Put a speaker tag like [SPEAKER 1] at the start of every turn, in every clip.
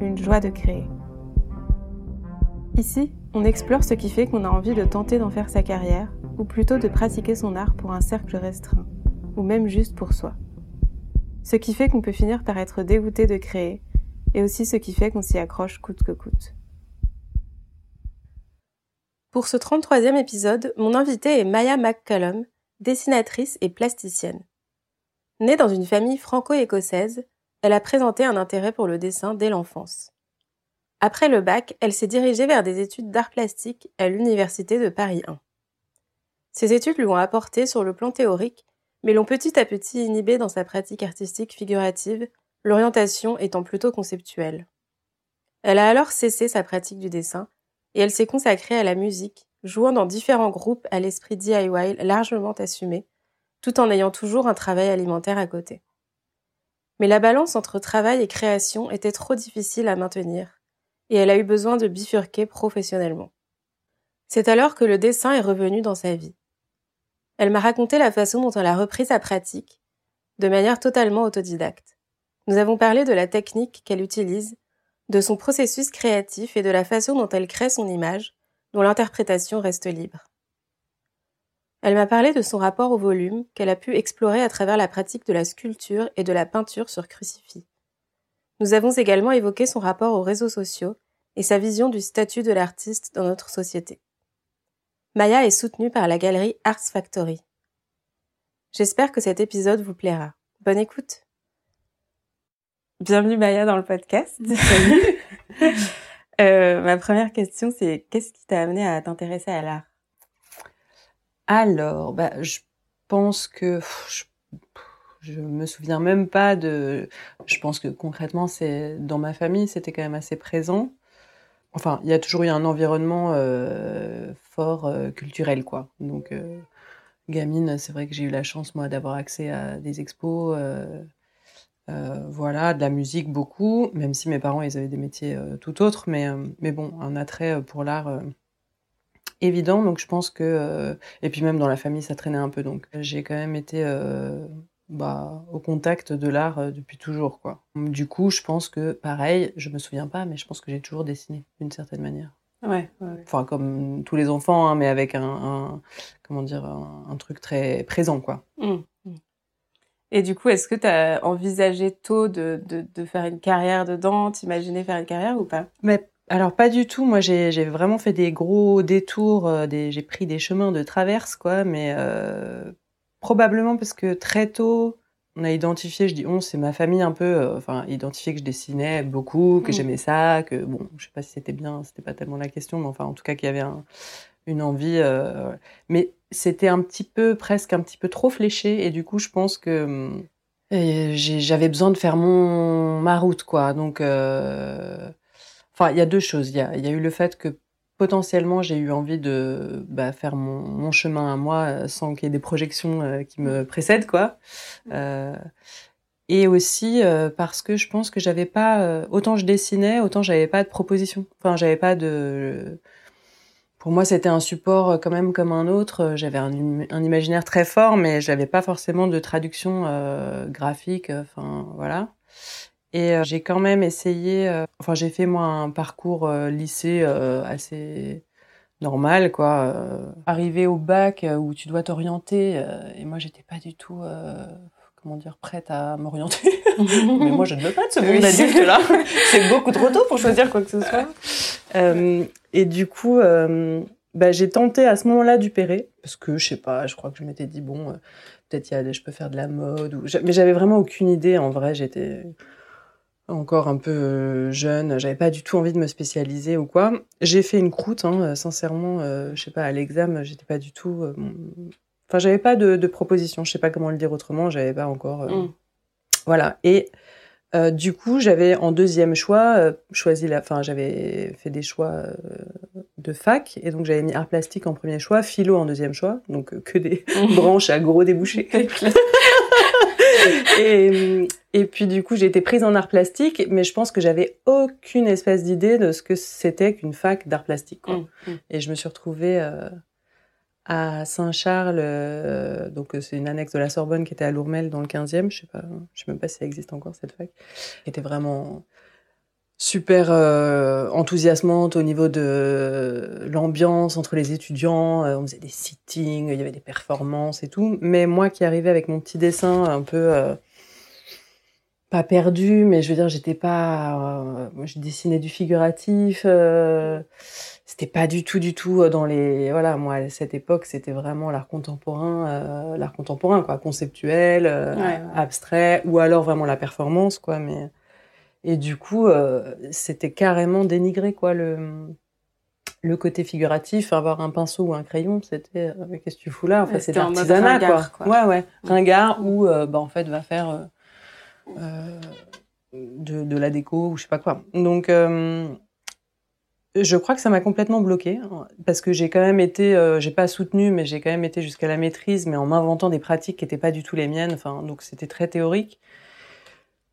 [SPEAKER 1] une joie de créer. Ici, on explore ce qui fait qu'on a envie de tenter d'en faire sa carrière, ou plutôt de pratiquer son art pour un cercle restreint, ou même juste pour soi. Ce qui fait qu'on peut finir par être dégoûté de créer, et aussi ce qui fait qu'on s'y accroche coûte que coûte. Pour ce 33e épisode, mon invitée est Maya McCallum, dessinatrice et plasticienne. Née dans une famille franco-écossaise, elle a présenté un intérêt pour le dessin dès l'enfance. Après le bac, elle s'est dirigée vers des études d'art plastique à l'Université de Paris 1. Ces études lui ont apporté sur le plan théorique, mais l'ont petit à petit inhibée dans sa pratique artistique figurative, l'orientation étant plutôt conceptuelle. Elle a alors cessé sa pratique du dessin et elle s'est consacrée à la musique, jouant dans différents groupes à l'esprit DIY largement assumé, tout en ayant toujours un travail alimentaire à côté. Mais la balance entre travail et création était trop difficile à maintenir, et elle a eu besoin de bifurquer professionnellement. C'est alors que le dessin est revenu dans sa vie. Elle m'a raconté la façon dont elle a repris sa pratique, de manière totalement autodidacte. Nous avons parlé de la technique qu'elle utilise de son processus créatif et de la façon dont elle crée son image, dont l'interprétation reste libre. Elle m'a parlé de son rapport au volume qu'elle a pu explorer à travers la pratique de la sculpture et de la peinture sur crucifix. Nous avons également évoqué son rapport aux réseaux sociaux et sa vision du statut de l'artiste dans notre société. Maya est soutenue par la galerie Arts Factory. J'espère que cet épisode vous plaira. Bonne écoute. Bienvenue Maya dans le podcast. Salut. euh, ma première question, c'est qu'est-ce qui t'a amené à t'intéresser à l'art?
[SPEAKER 2] Alors, bah, je pense que je, me souviens même pas de. Je pense que concrètement, c'est dans ma famille, c'était quand même assez présent. Enfin, il y a toujours eu un environnement euh, fort euh, culturel, quoi. Donc, euh, gamine, c'est vrai que j'ai eu la chance moi d'avoir accès à des expos. Voilà, de la musique beaucoup, même si mes parents ils avaient des métiers tout autres, mais, mais bon, un attrait pour l'art évident. Donc je pense que et puis même dans la famille ça traînait un peu. Donc j'ai quand même été bah, au contact de l'art depuis toujours quoi. Du coup je pense que pareil, je me souviens pas, mais je pense que j'ai toujours dessiné d'une certaine manière.
[SPEAKER 1] Ouais, ouais,
[SPEAKER 2] Enfin comme tous les enfants, hein, mais avec un, un comment dire un, un, truc très présent quoi.
[SPEAKER 1] Mmh. Et du coup, est-ce que tu as envisagé tôt de, de, de, faire une carrière dedans, t'imaginer faire une carrière ou pas?
[SPEAKER 2] Mais alors pas du tout. Moi, j'ai vraiment fait des gros détours, euh, des, j'ai pris des chemins de traverse, quoi. Mais euh, probablement parce que très tôt, on a identifié, je dis on, c'est ma famille un peu, euh, enfin identifié que je dessinais beaucoup, que mmh. j'aimais ça, que bon, je sais pas si c'était bien, c'était pas tellement la question, mais enfin en tout cas qu'il y avait un, une envie. Euh, mais c'était un petit peu, presque un petit peu trop fléché. Et du coup, je pense que euh, j'avais besoin de faire mon ma route, quoi. Donc, euh... enfin, il y a deux choses. Il y a, y a, eu le fait que potentiellement j'ai eu envie de bah, faire mon, mon, chemin à moi euh, sans qu'il y ait des projections euh, qui me précèdent, quoi. Euh, et aussi parce que je pense que j'avais pas autant je dessinais, autant j'avais pas de proposition. Enfin, j'avais pas de pour moi, c'était un support euh, quand même comme un autre. Euh, j'avais un, un, imaginaire très fort, mais j'avais pas forcément de traduction euh, graphique. Euh, enfin, voilà. Et euh, j'ai quand même essayé. Euh, enfin, j'ai fait moi un parcours lycée assez normal, quoi. arrivé au bac où tu dois t'orienter, et moi, j'étais pas du tout comment dire, prête à m'orienter. mais moi, je ne veux pas de ce monde adulte là. C'est beaucoup trop tôt pour choisir quoi que ce soit. Euh, et du coup, euh, bah, j'ai tenté à ce moment-là du parce que je sais pas, je crois que je m'étais dit bon, euh, peut-être il y a, je peux faire de la mode ou, mais j'avais vraiment aucune idée. En vrai, j'étais encore un peu euh, jeune, j'avais pas du tout envie de me spécialiser ou quoi. J'ai fait une croûte, hein, sincèrement, euh, je sais pas, à l'examen, j'étais pas du tout. Euh, enfin, j'avais pas de, de, proposition, je sais pas comment le dire autrement, j'avais pas encore. Mm. Voilà. Et Euh, du coup, j'avais en deuxième choix euh, choisi la, enfin, j'avais fait des choix euh, de fac et donc j'avais mis art plastique en premier choix, philo en deuxième choix, donc euh, que des branches à gros débouchés. et, et puis du coup, j'ai été prise en art plastique, mais je pense que j'avais aucune espèce d'idée de ce que c'était qu'une fac d'art plastique. Quoi.
[SPEAKER 1] Mm, mm.
[SPEAKER 2] Et je me suis retrouvée euh, à Saint-Charles, euh, donc euh, c'est une annexe de la Sorbonne qui était à Lourmel dans le 15e, je sais pas, je sais même pas si ça existe encore cette fac, qui était vraiment super euh, enthousiasmante au niveau de l'ambiance entre les étudiants, euh, on faisait des sittings, il y avait des performances et tout, mais moi qui arrivais avec mon petit dessin un peu euh, pas perdu, mais je veux dire, j'étais pas. euh, moi, je dessinais du figuratif. euh, c'était pas du tout, du tout euh, dans les. Voilà, moi, à cette époque, c'était vraiment l'art contemporain, euh, l'art contemporain, quoi, conceptuel, euh,
[SPEAKER 1] Ouais, ouais.
[SPEAKER 2] abstrait, ou alors vraiment la performance, quoi. Mais et du coup, euh, c'était carrément dénigré, quoi, le le côté figuratif, avoir un pinceau ou un crayon, c'était euh, qu'est-ce que tu fous là? Enfin, c'est
[SPEAKER 1] c'était en mode
[SPEAKER 2] artisanat, quoi.
[SPEAKER 1] ringard, quoi.
[SPEAKER 2] Ouais, ouais, ringard ou euh, bah en fait va faire euh, euh, de, de la déco ou je sais pas quoi. Donc, euh, je crois que ça m'a complètement bloqué parce que j'ai quand même été, euh, j'ai pas soutenu, mais j'ai quand même été jusqu'à la maîtrise, mais en m'inventant des pratiques qui étaient pas du tout les miennes. Enfin, donc c'était très théorique.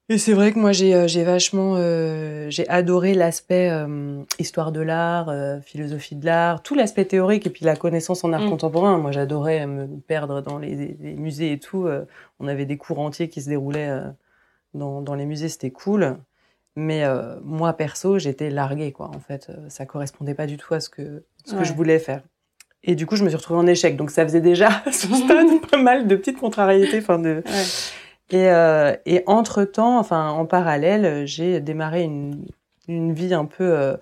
[SPEAKER 2] Et c'est vrai que moi j'ai euh, j'ai vachement euh, j'ai adoré l'aspect euh, histoire de l'art, euh, philosophie de l'art, tout l'aspect théorique et puis la connaissance en art
[SPEAKER 1] Mm.
[SPEAKER 2] contemporain. Moi j'adorais me perdre dans les, les musées et tout. euh, on avait des cours entiers qui se déroulaient euh, dans, dans les musées, c'était cool. Mais euh, moi perso j'étais larguée quoi. En fait, ça correspondait pas du tout à ce que ce que je voulais faire. Et du coup je me suis retrouvée en échec. Donc ça faisait déjà à ce stade pas mal de petites contrariétés, enfin de
[SPEAKER 1] Ouais.
[SPEAKER 2] Et, euh, et entre temps, enfin en parallèle, j'ai démarré une, une vie un peu euh,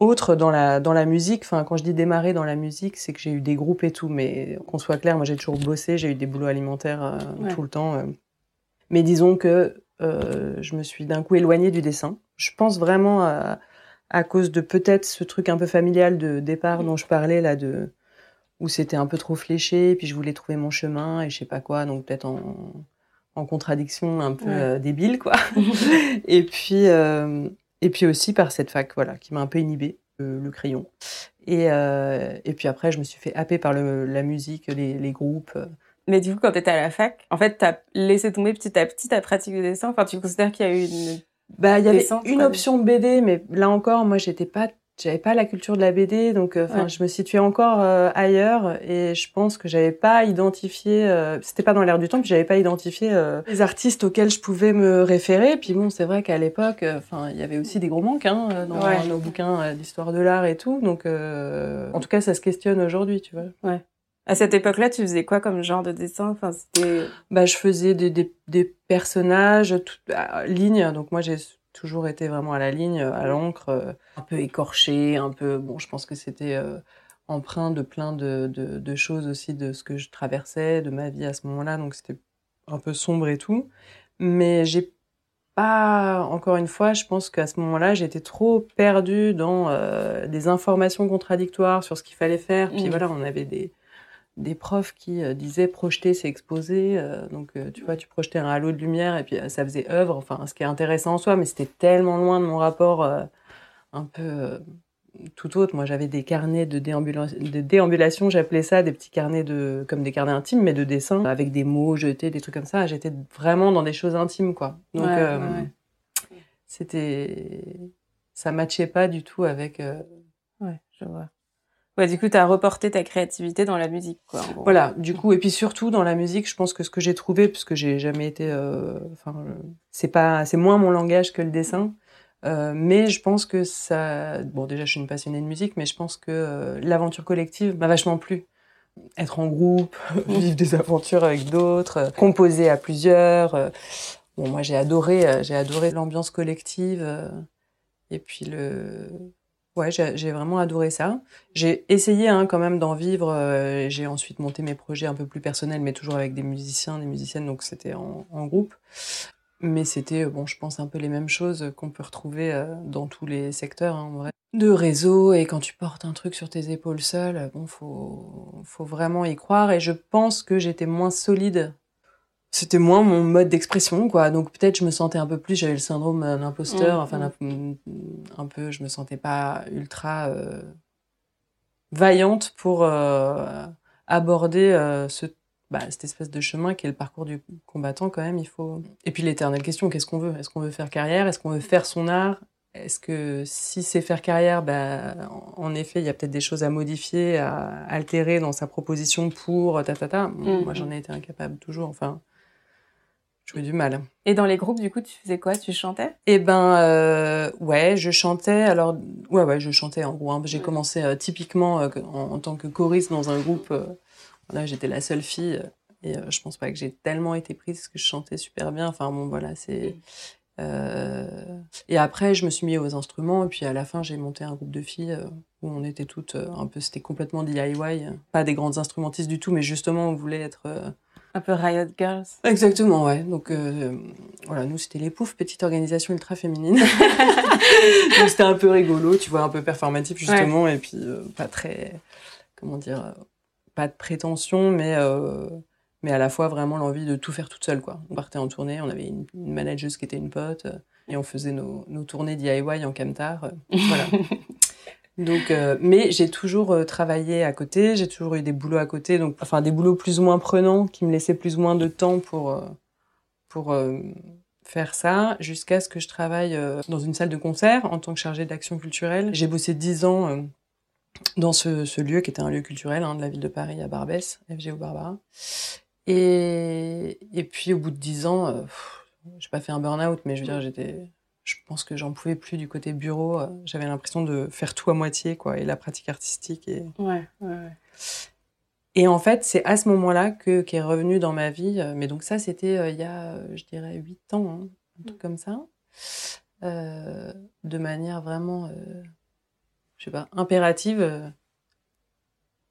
[SPEAKER 2] autre dans la dans la musique. Enfin, quand je dis démarrer dans la musique, c'est que j'ai eu des groupes et tout. Mais qu'on soit clair, moi j'ai toujours bossé, j'ai eu des boulots alimentaires euh,
[SPEAKER 1] Ouais.
[SPEAKER 2] tout le temps. euh. Mais disons que euh, je me suis d'un coup éloignée du dessin. Je pense vraiment à, à cause de peut-être ce truc un peu familial de départ dont je parlais là de où c'était un peu trop fléché, puis je voulais trouver mon chemin et je sais pas quoi, donc peut-être en en contradiction un peu
[SPEAKER 1] Ouais.
[SPEAKER 2] euh, débile quoi. et puis euh, et puis aussi par cette fac voilà qui m'a un peu inhibé le, le crayon. Et euh, et puis après je me suis fait happer par le, la musique, les, les groupes.
[SPEAKER 1] Mais du coup, quand t'étais à la fac, en fait, t'as laissé tomber petit à petit ta pratique de dessin? Enfin, tu considères qu'il y a eu une...
[SPEAKER 2] Bah il y avait une
[SPEAKER 1] quoi?
[SPEAKER 2] option BD mais là encore moi j'étais pas j'avais pas la culture de la BD donc euh, enfin
[SPEAKER 1] Ouais.
[SPEAKER 2] je me situais encore euh, ailleurs et je pense que j'avais pas identifié euh, c'était pas dans l'air du temps puis j'avais pas identifié euh, les artistes auxquels je pouvais me référer. Puis bon c'est vrai qu'à l'époque euh, enfin il y avait aussi des gros manques hein, euh, dans
[SPEAKER 1] Ouais.
[SPEAKER 2] nos bouquins d'histoire de l'art et tout. Donc euh, en tout cas ça se questionne aujourd'hui tu vois.
[SPEAKER 1] À cette époque-là, tu faisais quoi comme genre de dessin? Enfin, c'était...
[SPEAKER 2] bah je faisais des des, des personnages tout, à ligne donc moi j'ai toujours été vraiment à la ligne à l'encre euh, un peu écorché un peu bon je pense que c'était euh, empreint de plein de, de de choses aussi de ce que je traversais de ma vie à ce moment-là donc c'était un peu sombre et tout mais j'ai pas encore une fois je pense qu'à ce moment-là j'étais trop perdue dans euh, des informations contradictoires sur ce qu'il fallait faire puis
[SPEAKER 1] Mm.
[SPEAKER 2] voilà on avait des des profs qui euh, disaient projeter c'est exposer euh, donc euh, tu vois tu projetais un halo de lumière et puis ça faisait œuvre enfin ce qui est intéressant en soi mais c'était tellement loin de mon rapport un peu tout autre moi j'avais des carnets de, déambula- de déambulation j'appelais ça des petits carnets de comme des carnets intimes mais de dessin avec des mots jetés des trucs comme ça j'étais vraiment dans des choses intimes quoi donc
[SPEAKER 1] Ouais, ouais, ouais.
[SPEAKER 2] c'était ça matchait pas du tout avec
[SPEAKER 1] Ouais, je vois. Ouais, du coup, t'as reporté ta créativité dans la musique, quoi.
[SPEAKER 2] Voilà, du coup, et puis surtout dans la musique, je pense que ce que j'ai trouvé, puisque j'ai jamais été, euh, enfin, euh, c'est pas, c'est moins mon langage que le dessin, euh, mais je pense que ça, bon, déjà, je suis une passionnée de musique, mais je pense que euh, l'aventure collective m'a vachement plu. Être en groupe, vivre des aventures avec d'autres, composer à plusieurs. bon, moi, j'ai adoré, j'ai adoré l'ambiance collective, euh, et puis le, ouais, j'ai vraiment adoré ça. J'ai essayé hein, quand même d'en vivre. euh, j'ai ensuite monté mes projets un peu plus personnels, mais toujours avec des musiciens, des musiciennes, donc c'était en, en groupe. Mais c'était, bon, je pense un peu les mêmes choses qu'on peut retrouver euh, dans tous les secteurs, hein, en vrai. De réseau, et quand tu portes un truc sur tes épaules seul, bon, faut, faut vraiment y croire. Et je pense que j'étais moins solide c'était moins mon mode d'expression, quoi. Donc peut-être je me sentais un peu plus, j'avais le syndrome d'imposteur,
[SPEAKER 1] Mmh,
[SPEAKER 2] enfin un peu, je me sentais pas ultra euh, vaillante pour euh, aborder euh, ce, bah, cette espèce de chemin qui est le parcours du combattant quand même. Il faut. Et puis l'éternelle question, qu'est-ce qu'on veut? Est-ce qu'on veut faire carrière? Est-ce qu'on veut faire son art? Est-ce que si c'est faire carrière, bah, en effet, il y a peut-être des choses à modifier, à altérer dans sa proposition pour ta ta ta?
[SPEAKER 1] Mmh.
[SPEAKER 2] Moi, j'en ai été incapable toujours. Enfin. J'avais du mal.
[SPEAKER 1] Et dans les groupes, du coup, tu faisais quoi? Tu chantais?
[SPEAKER 2] Eh ben, euh, ouais, je chantais. Alors, ouais, ouais, je chantais en gros. Hein. J'ai commencé euh, typiquement euh, en, en tant que choriste dans un groupe. là, j'étais la seule fille. et je pense pas que j'ai tellement été prise parce que je chantais super bien. Enfin, bon, voilà, c'est. Et après, je me suis mis aux instruments. Et puis à la fin, j'ai monté un groupe de filles où on était toutes un peu. C'était complètement DIY. Pas des grandes instrumentistes du tout, mais justement, on voulait être.
[SPEAKER 1] Un peu Riot Girls.
[SPEAKER 2] Exactement, ouais. Donc euh, voilà, nous c'était les poufs, petite organisation ultra féminine. Donc c'était un peu rigolo, tu vois, un peu performatif justement, et puis euh, pas très, comment dire, euh, pas de prétention, mais euh, mais à la fois vraiment l'envie de tout faire toute seule, quoi. On partait en tournée, on avait une, une manageuse qui était une pote, euh, et on faisait nos, nos tournées DIY en camtar, euh, voilà. Donc, euh, mais j'ai toujours euh, travaillé à côté, j'ai toujours eu des boulots à côté, donc enfin des boulots plus ou moins prenants qui me laissaient plus ou moins de temps pour euh, pour euh, faire ça, jusqu'à ce que je travaille euh, dans une salle de concert en tant que chargée d'action culturelle. J'ai bossé dix ans dans ce, ce lieu qui était un lieu culturel hein, de la ville de Paris à Barbès, FGO Barbara. Et et puis au bout de dix ans, j'ai pas fait un burn-out, mais je veux dire j'étais je pense que j'en pouvais plus du côté bureau. euh, J'avais l'impression de faire tout à moitié, quoi, et la pratique artistique. Et,
[SPEAKER 1] Ouais, ouais, ouais.
[SPEAKER 2] et en fait, c'est à ce moment-là que qu'est revenu dans ma vie. euh, Mais donc ça, c'était euh, il y a, je dirais, huit ans, hein, un truc comme ça, euh, de manière vraiment, euh, je sais pas, impérative, euh,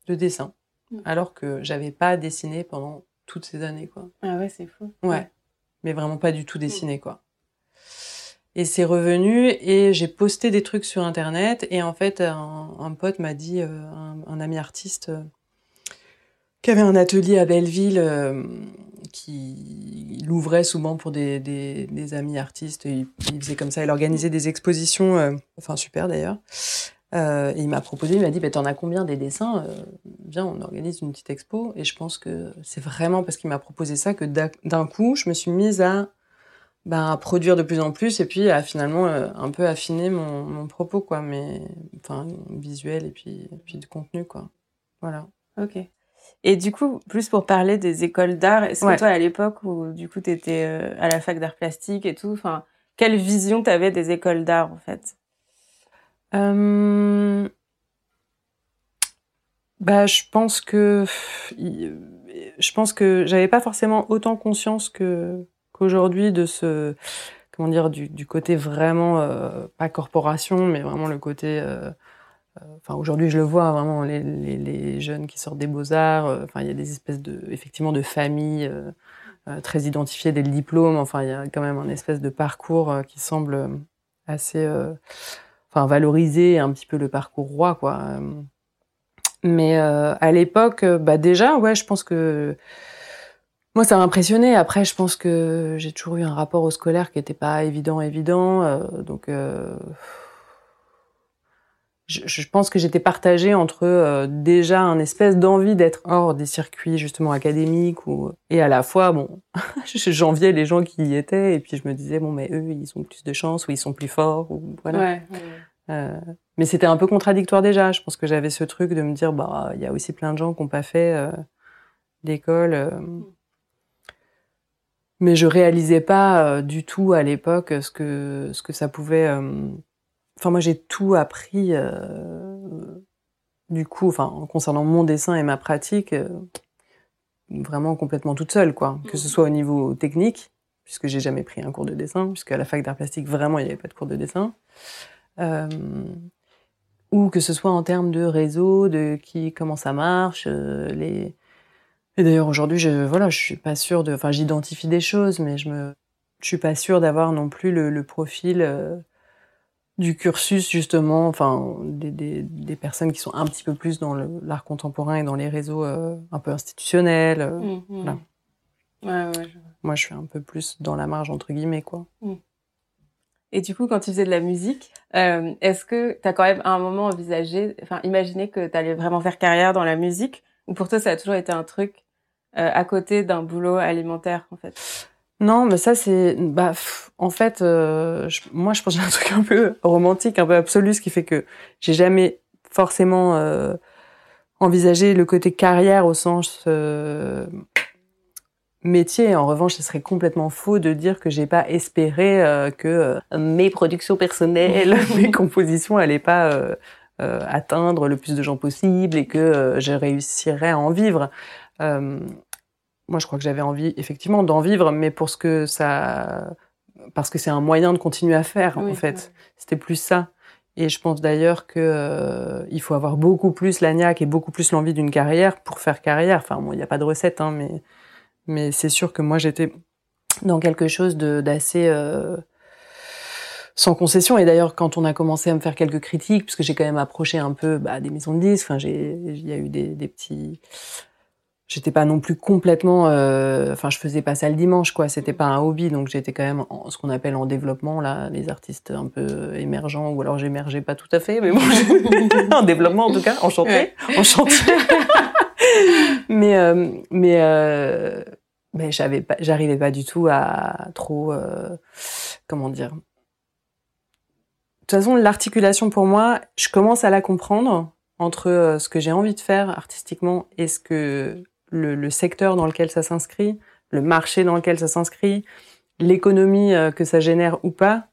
[SPEAKER 2] le dessin,
[SPEAKER 1] Mm.
[SPEAKER 2] alors que j'avais pas dessiné pendant toutes ces années, quoi.
[SPEAKER 1] Ah ouais, c'est fou.
[SPEAKER 2] Ouais. Mais vraiment pas du tout dessiné, quoi. Et c'est revenu et j'ai posté des trucs sur internet et en fait un, pote m'a dit, euh, un, ami artiste euh, qui avait un atelier à Belleville euh, qui il ouvrait souvent pour des, des, amis artistes. Il, faisait comme ça, il organisait des expositions, enfin super d'ailleurs. Et il m'a proposé, il m'a dit, bah, t'en as combien des dessins Viens, on organise une petite expo. Et je pense que c'est vraiment parce qu'il m'a proposé ça que d'un coup, je me suis mise à, bah, à produire de plus en plus et puis à finalement euh, un peu affiner mon, mon propos, quoi, mais enfin visuel et puis, et puis de contenu, quoi. Voilà.
[SPEAKER 1] Ok. Et du coup, plus pour parler des écoles d'art, est-ce
[SPEAKER 2] Ouais.
[SPEAKER 1] que toi, à l'époque où du coup tu étais à la fac d'art plastique et tout, enfin, quelle vision t'avais des écoles d'art en fait?
[SPEAKER 2] Euh, Bah, je pense que je pense que j'avais pas forcément autant conscience que qu'aujourd'hui de ce comment dire du, côté vraiment euh, pas corporation mais vraiment le côté euh, euh, aujourd'hui je le vois vraiment les, jeunes qui sortent des beaux arts euh, enfin il y a des espèces de effectivement de familles très identifiées dès le diplôme enfin il y a quand même un espèce de parcours qui semble assez enfin valoriser un petit peu le parcours roi quoi mais à l'époque bah déjà ouais je pense que moi ça m'impressionnait après je pense que j'ai toujours eu un rapport au scolaire qui était pas évident évident euh, donc euh, je, je pense que j'étais partagée entre euh, déjà un espèce d'envie d'être hors des circuits justement académiques ou et à la fois bon j'enviais les gens qui y étaient et puis je me disais bon mais eux ils ont plus de chance ou ils sont plus forts ou voilà
[SPEAKER 1] Ouais. ouais.
[SPEAKER 2] euh, mais c'était un peu contradictoire déjà. Je pense que j'avais ce truc de me dire, bah, il y a aussi plein de gens qui n'ont pas fait euh, d'école. Mais je réalisais pas euh, du tout à l'époque ce que ce que ça pouvait. euh, Enfin, moi, j'ai tout appris. euh, Du coup, enfin, concernant mon dessin et ma pratique, euh, vraiment complètement toute seule, quoi. Que ce soit au niveau technique, puisque j'ai jamais pris un cours de dessin, puisque à la fac d'art plastique, vraiment, il n'y avait pas de cours de dessin. Euh, ou que ce soit en termes de réseau, de qui, comment ça marche, euh, les. Et d'ailleurs aujourd'hui, je voilà, je suis pas sûre de, enfin, j'identifie des choses, mais je me, je suis pas sûre d'avoir non plus le, le profil euh, du cursus justement, enfin, des, des, des personnes qui sont un petit peu plus dans l'art contemporain et dans les réseaux euh, un peu institutionnels. euh,
[SPEAKER 1] Mhm.
[SPEAKER 2] Voilà. Moi, je suis un peu plus dans la marge, entre guillemets, quoi. Mm.
[SPEAKER 1] Et du coup, quand tu faisais de la musique, euh, est-ce que tu as quand même à un moment envisagé, enfin, imaginé que tu allais vraiment faire carrière dans la musique? Ou pour toi, ça a toujours été un truc à côté d'un boulot alimentaire, en fait
[SPEAKER 2] non, mais ça c'est, bah, en fait, euh, moi je pense j'ai un truc un peu romantique, un peu absolu, ce qui fait que j'ai jamais forcément euh, envisagé le côté carrière au sens euh, métier. En revanche, ce serait complètement faux de dire que j'ai pas espéré euh, que euh, mes productions personnelles, mes compositions allaient pas euh, atteindre le plus de gens possible et que je réussirais à en vivre. Moi, je crois que j'avais envie effectivement d'en vivre, mais pour ce que ça, parce que c'est un moyen de continuer à faire en fait. C'était plus ça. Et je pense d'ailleurs que il faut avoir beaucoup plus l'agnac et beaucoup plus l'envie d'une carrière pour faire carrière. Enfin, bon, il n'y a pas de recette, hein, mais mais c'est sûr que moi, j'étais dans quelque chose d'assez euh, sans concession. Et d'ailleurs, quand on a commencé à me faire quelques critiques, puisque j'ai quand même approché un peu bah, des maisons de disques, enfin, il y a eu des, des petits... J'étais pas non plus complètement... Euh, enfin, je faisais pas ça le dimanche, quoi. C'était pas un hobby, donc j'étais quand même en, ce qu'on appelle en développement, là, les artistes un peu émergents, ou alors j'émergeais pas tout à fait, mais bon, en développement en tout cas, enchanté, enchanté. mais euh, mais euh, mais j'avais pas, j'arrivais pas du tout à trop euh, comment dire. De toute façon, l'articulation pour moi, je commence à la comprendre entre ce que j'ai envie de faire artistiquement et ce que le, le secteur dans lequel ça s'inscrit, le marché dans lequel ça s'inscrit, l'économie que ça génère ou pas.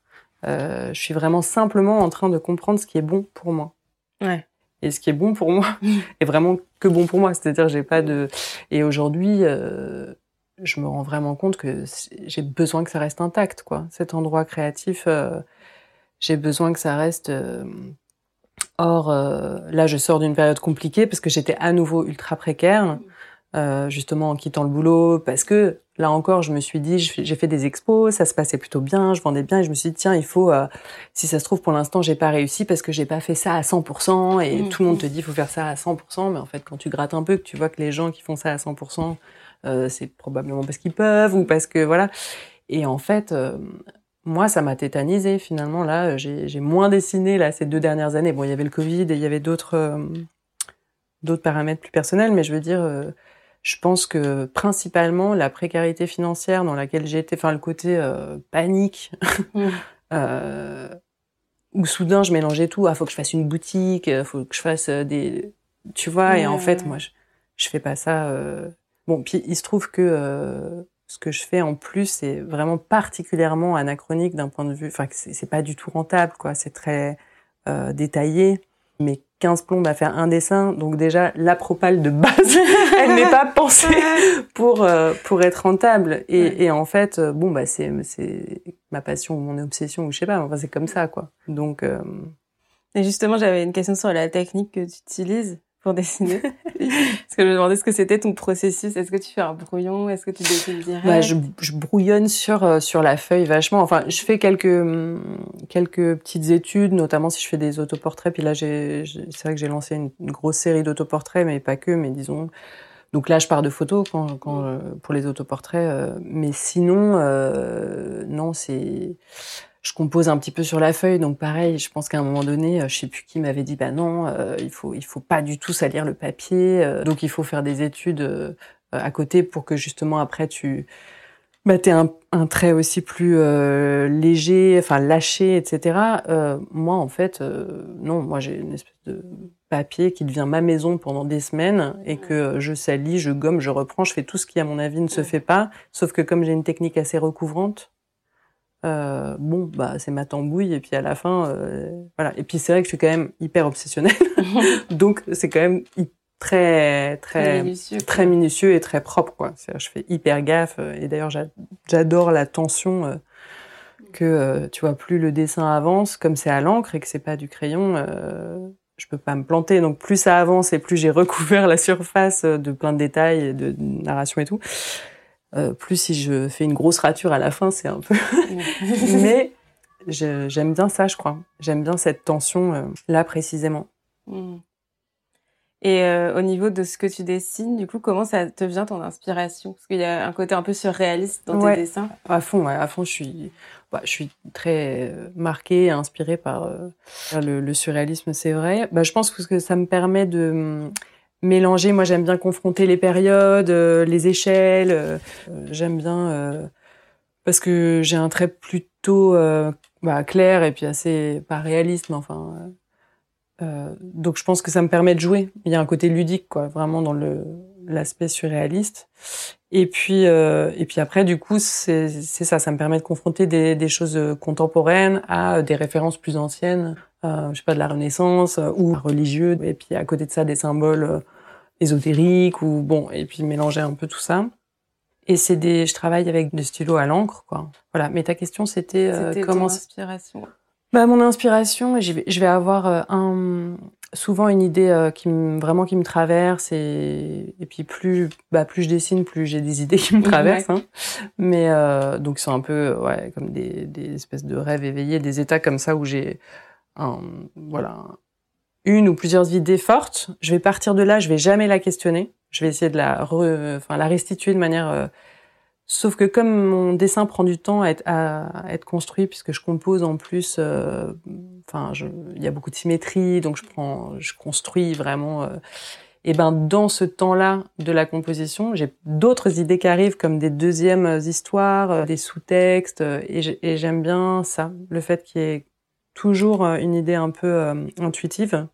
[SPEAKER 2] Euh, je suis vraiment simplement en train de comprendre ce qui est bon pour moi.
[SPEAKER 1] Ouais
[SPEAKER 2] et ce qui est bon pour moi est vraiment que bon pour moi. C'est-à-dire, j'ai pas de. Et aujourd'hui, euh, je me rends vraiment compte que j'ai besoin que ça reste intact, quoi. Cet endroit créatif, euh, j'ai besoin que ça reste. Euh... Or, euh, là, je sors d'une période compliquée parce que j'étais à nouveau ultra précaire. Euh, justement en quittant le boulot parce que là encore je me suis dit j'ai fait des expos ça se passait plutôt bien je vendais bien et je me suis dit tiens il faut euh, si ça se trouve pour l'instant j'ai pas réussi parce que j'ai pas fait ça à 100% et mmh. tout le monde te dit il faut faire ça à 100% mais en fait quand tu grattes un peu que tu vois que les gens qui font ça à 100% euh, c'est probablement parce qu'ils peuvent ou parce que voilà et en fait euh, moi, ça m'a tétanisé finalement. Là, j'ai moins dessiné là ces deux dernières années. Bon, il y avait le Covid et il y avait d'autres d'autres paramètres plus personnels, mais je veux dire, je pense que principalement la précarité financière dans laquelle j'étais, enfin le côté euh, panique, mmh. euh, où soudain je mélangeais tout. Ah, faut que je fasse une boutique, euh, faut que je fasse euh, des, tu vois. Et en fait, moi, je, je fais pas ça. Euh... Bon, puis il se trouve que ce que je fais en plus, c'est vraiment particulièrement anachronique d'un point de vue. Enfin, c'est pas du tout rentable, quoi. C'est très détaillé, mais 15 plombes à faire un dessin, donc déjà la propale de base, elle n'est pas pensée pour euh, pour être rentable. Et, et en fait, euh, bon bah c'est c'est ma passion ou mon obsession ou je sais pas, enfin c'est comme ça quoi. Donc euh...
[SPEAKER 1] et justement j'avais une question sur la technique que tu utilises pour dessiner Parce que je me demandais ce que c'était ton processus. Est-ce que tu fais un brouillon? Est-ce que tu dessines direct?
[SPEAKER 2] Bah, je, je, brouillonne sur euh, sur la feuille vachement. Enfin, je fais quelques hum, quelques petites études, notamment si je fais des autoportraits. Puis là, j'ai c'est vrai que j'ai lancé une, grosse série d'autoportraits, mais pas que, mais disons. Donc là, je pars de photos quand, quand euh, pour les autoportraits, euh, mais sinon, euh, non, c'est je compose un petit peu sur la feuille, donc pareil, je pense qu'à un moment donné, euh, je sais plus qui m'avait dit, bah non, euh, il faut, il faut pas du tout salir le papier, euh, donc il faut faire des études à côté pour que justement après tu, bah t'aies un, un trait aussi plus léger, enfin lâché, etc. moi en fait, non, moi j'ai une espèce de papier qui devient ma maison pendant des semaines et que je salis, je gomme, je reprends, je fais tout ce qui à mon avis ne se fait pas, sauf que comme j'ai une technique assez recouvrante, euh, bon, bah, c'est ma tambouille, et puis à la fin, euh, voilà. Et puis c'est vrai que je suis quand même hyper obsessionnelle, donc c'est quand même très, très, minutieux, très minutieux et très propre, quoi. Je fais hyper gaffe, euh, et d'ailleurs, j'adore la tension euh, que, euh, tu vois, plus le dessin avance, comme c'est à l'encre et que c'est pas du crayon, je peux pas me planter. Donc plus ça avance et plus j'ai recouvert la surface de plein de détails, de narration et tout, euh, plus si je fais une grosse rature à la fin, c'est un peu. Mais j'aime bien ça, je crois. J'aime bien cette tension euh, là précisément.
[SPEAKER 1] Et euh, au niveau de ce que tu dessines, du coup, comment ça te vient ton inspiration? Parce qu'il y a un côté un peu surréaliste dans tes dessins.
[SPEAKER 2] À fond, ouais, à fond, je suis, bah, je suis très euh, marquée et inspirée par euh, le, surréalisme, c'est vrai. Bah, je pense que ça me permet de hum, mélanger. Moi, j'aime bien confronter les périodes, les échelles. j'aime bien parce que j'ai un trait plutôt bah, clair et puis assez pas réaliste, mais enfin euh, donc je pense que ça me permet de jouer. Il y a un côté ludique, quoi, vraiment dans le l'aspect surréaliste. Et puis euh, et puis après, du coup, c'est c'est ça, ça me permet de confronter des, des choses contemporaines à des références plus anciennes, euh, je sais pas de la Renaissance ou religieux. Et puis à côté de ça, des symboles euh, ésotériques ou bon, et puis mélanger un peu tout ça. Et c'est des, je travaille avec des stylos à l'encre, quoi. Voilà. Mais ta question, c'était
[SPEAKER 1] euh, comment inspiration
[SPEAKER 2] bah, mon inspiration, je vais, je vais avoir euh, un, souvent une idée euh, qui me, vraiment qui me traverse et, et puis plus, bah, plus je dessine, plus j'ai des idées qui me traversent. Hein. Mais euh, donc, sont un peu ouais, comme des, des espèces de rêves éveillés, des états comme ça où j'ai un, voilà, une ou plusieurs idées fortes. Je vais partir de là, je vais jamais la questionner. Je vais essayer de la, re, enfin, la restituer de manière euh, Sauf que comme mon dessin prend du temps à être, à être construit, puisque je compose en plus, euh, enfin, il y a beaucoup de symétrie, donc je prends, je construis vraiment. Euh, et ben dans ce temps-là de la composition, j'ai d'autres idées qui arrivent, comme des deuxièmes histoires, euh, des sous-textes, et j'aime bien ça, le fait qu'il y ait toujours une idée un peu intuitive,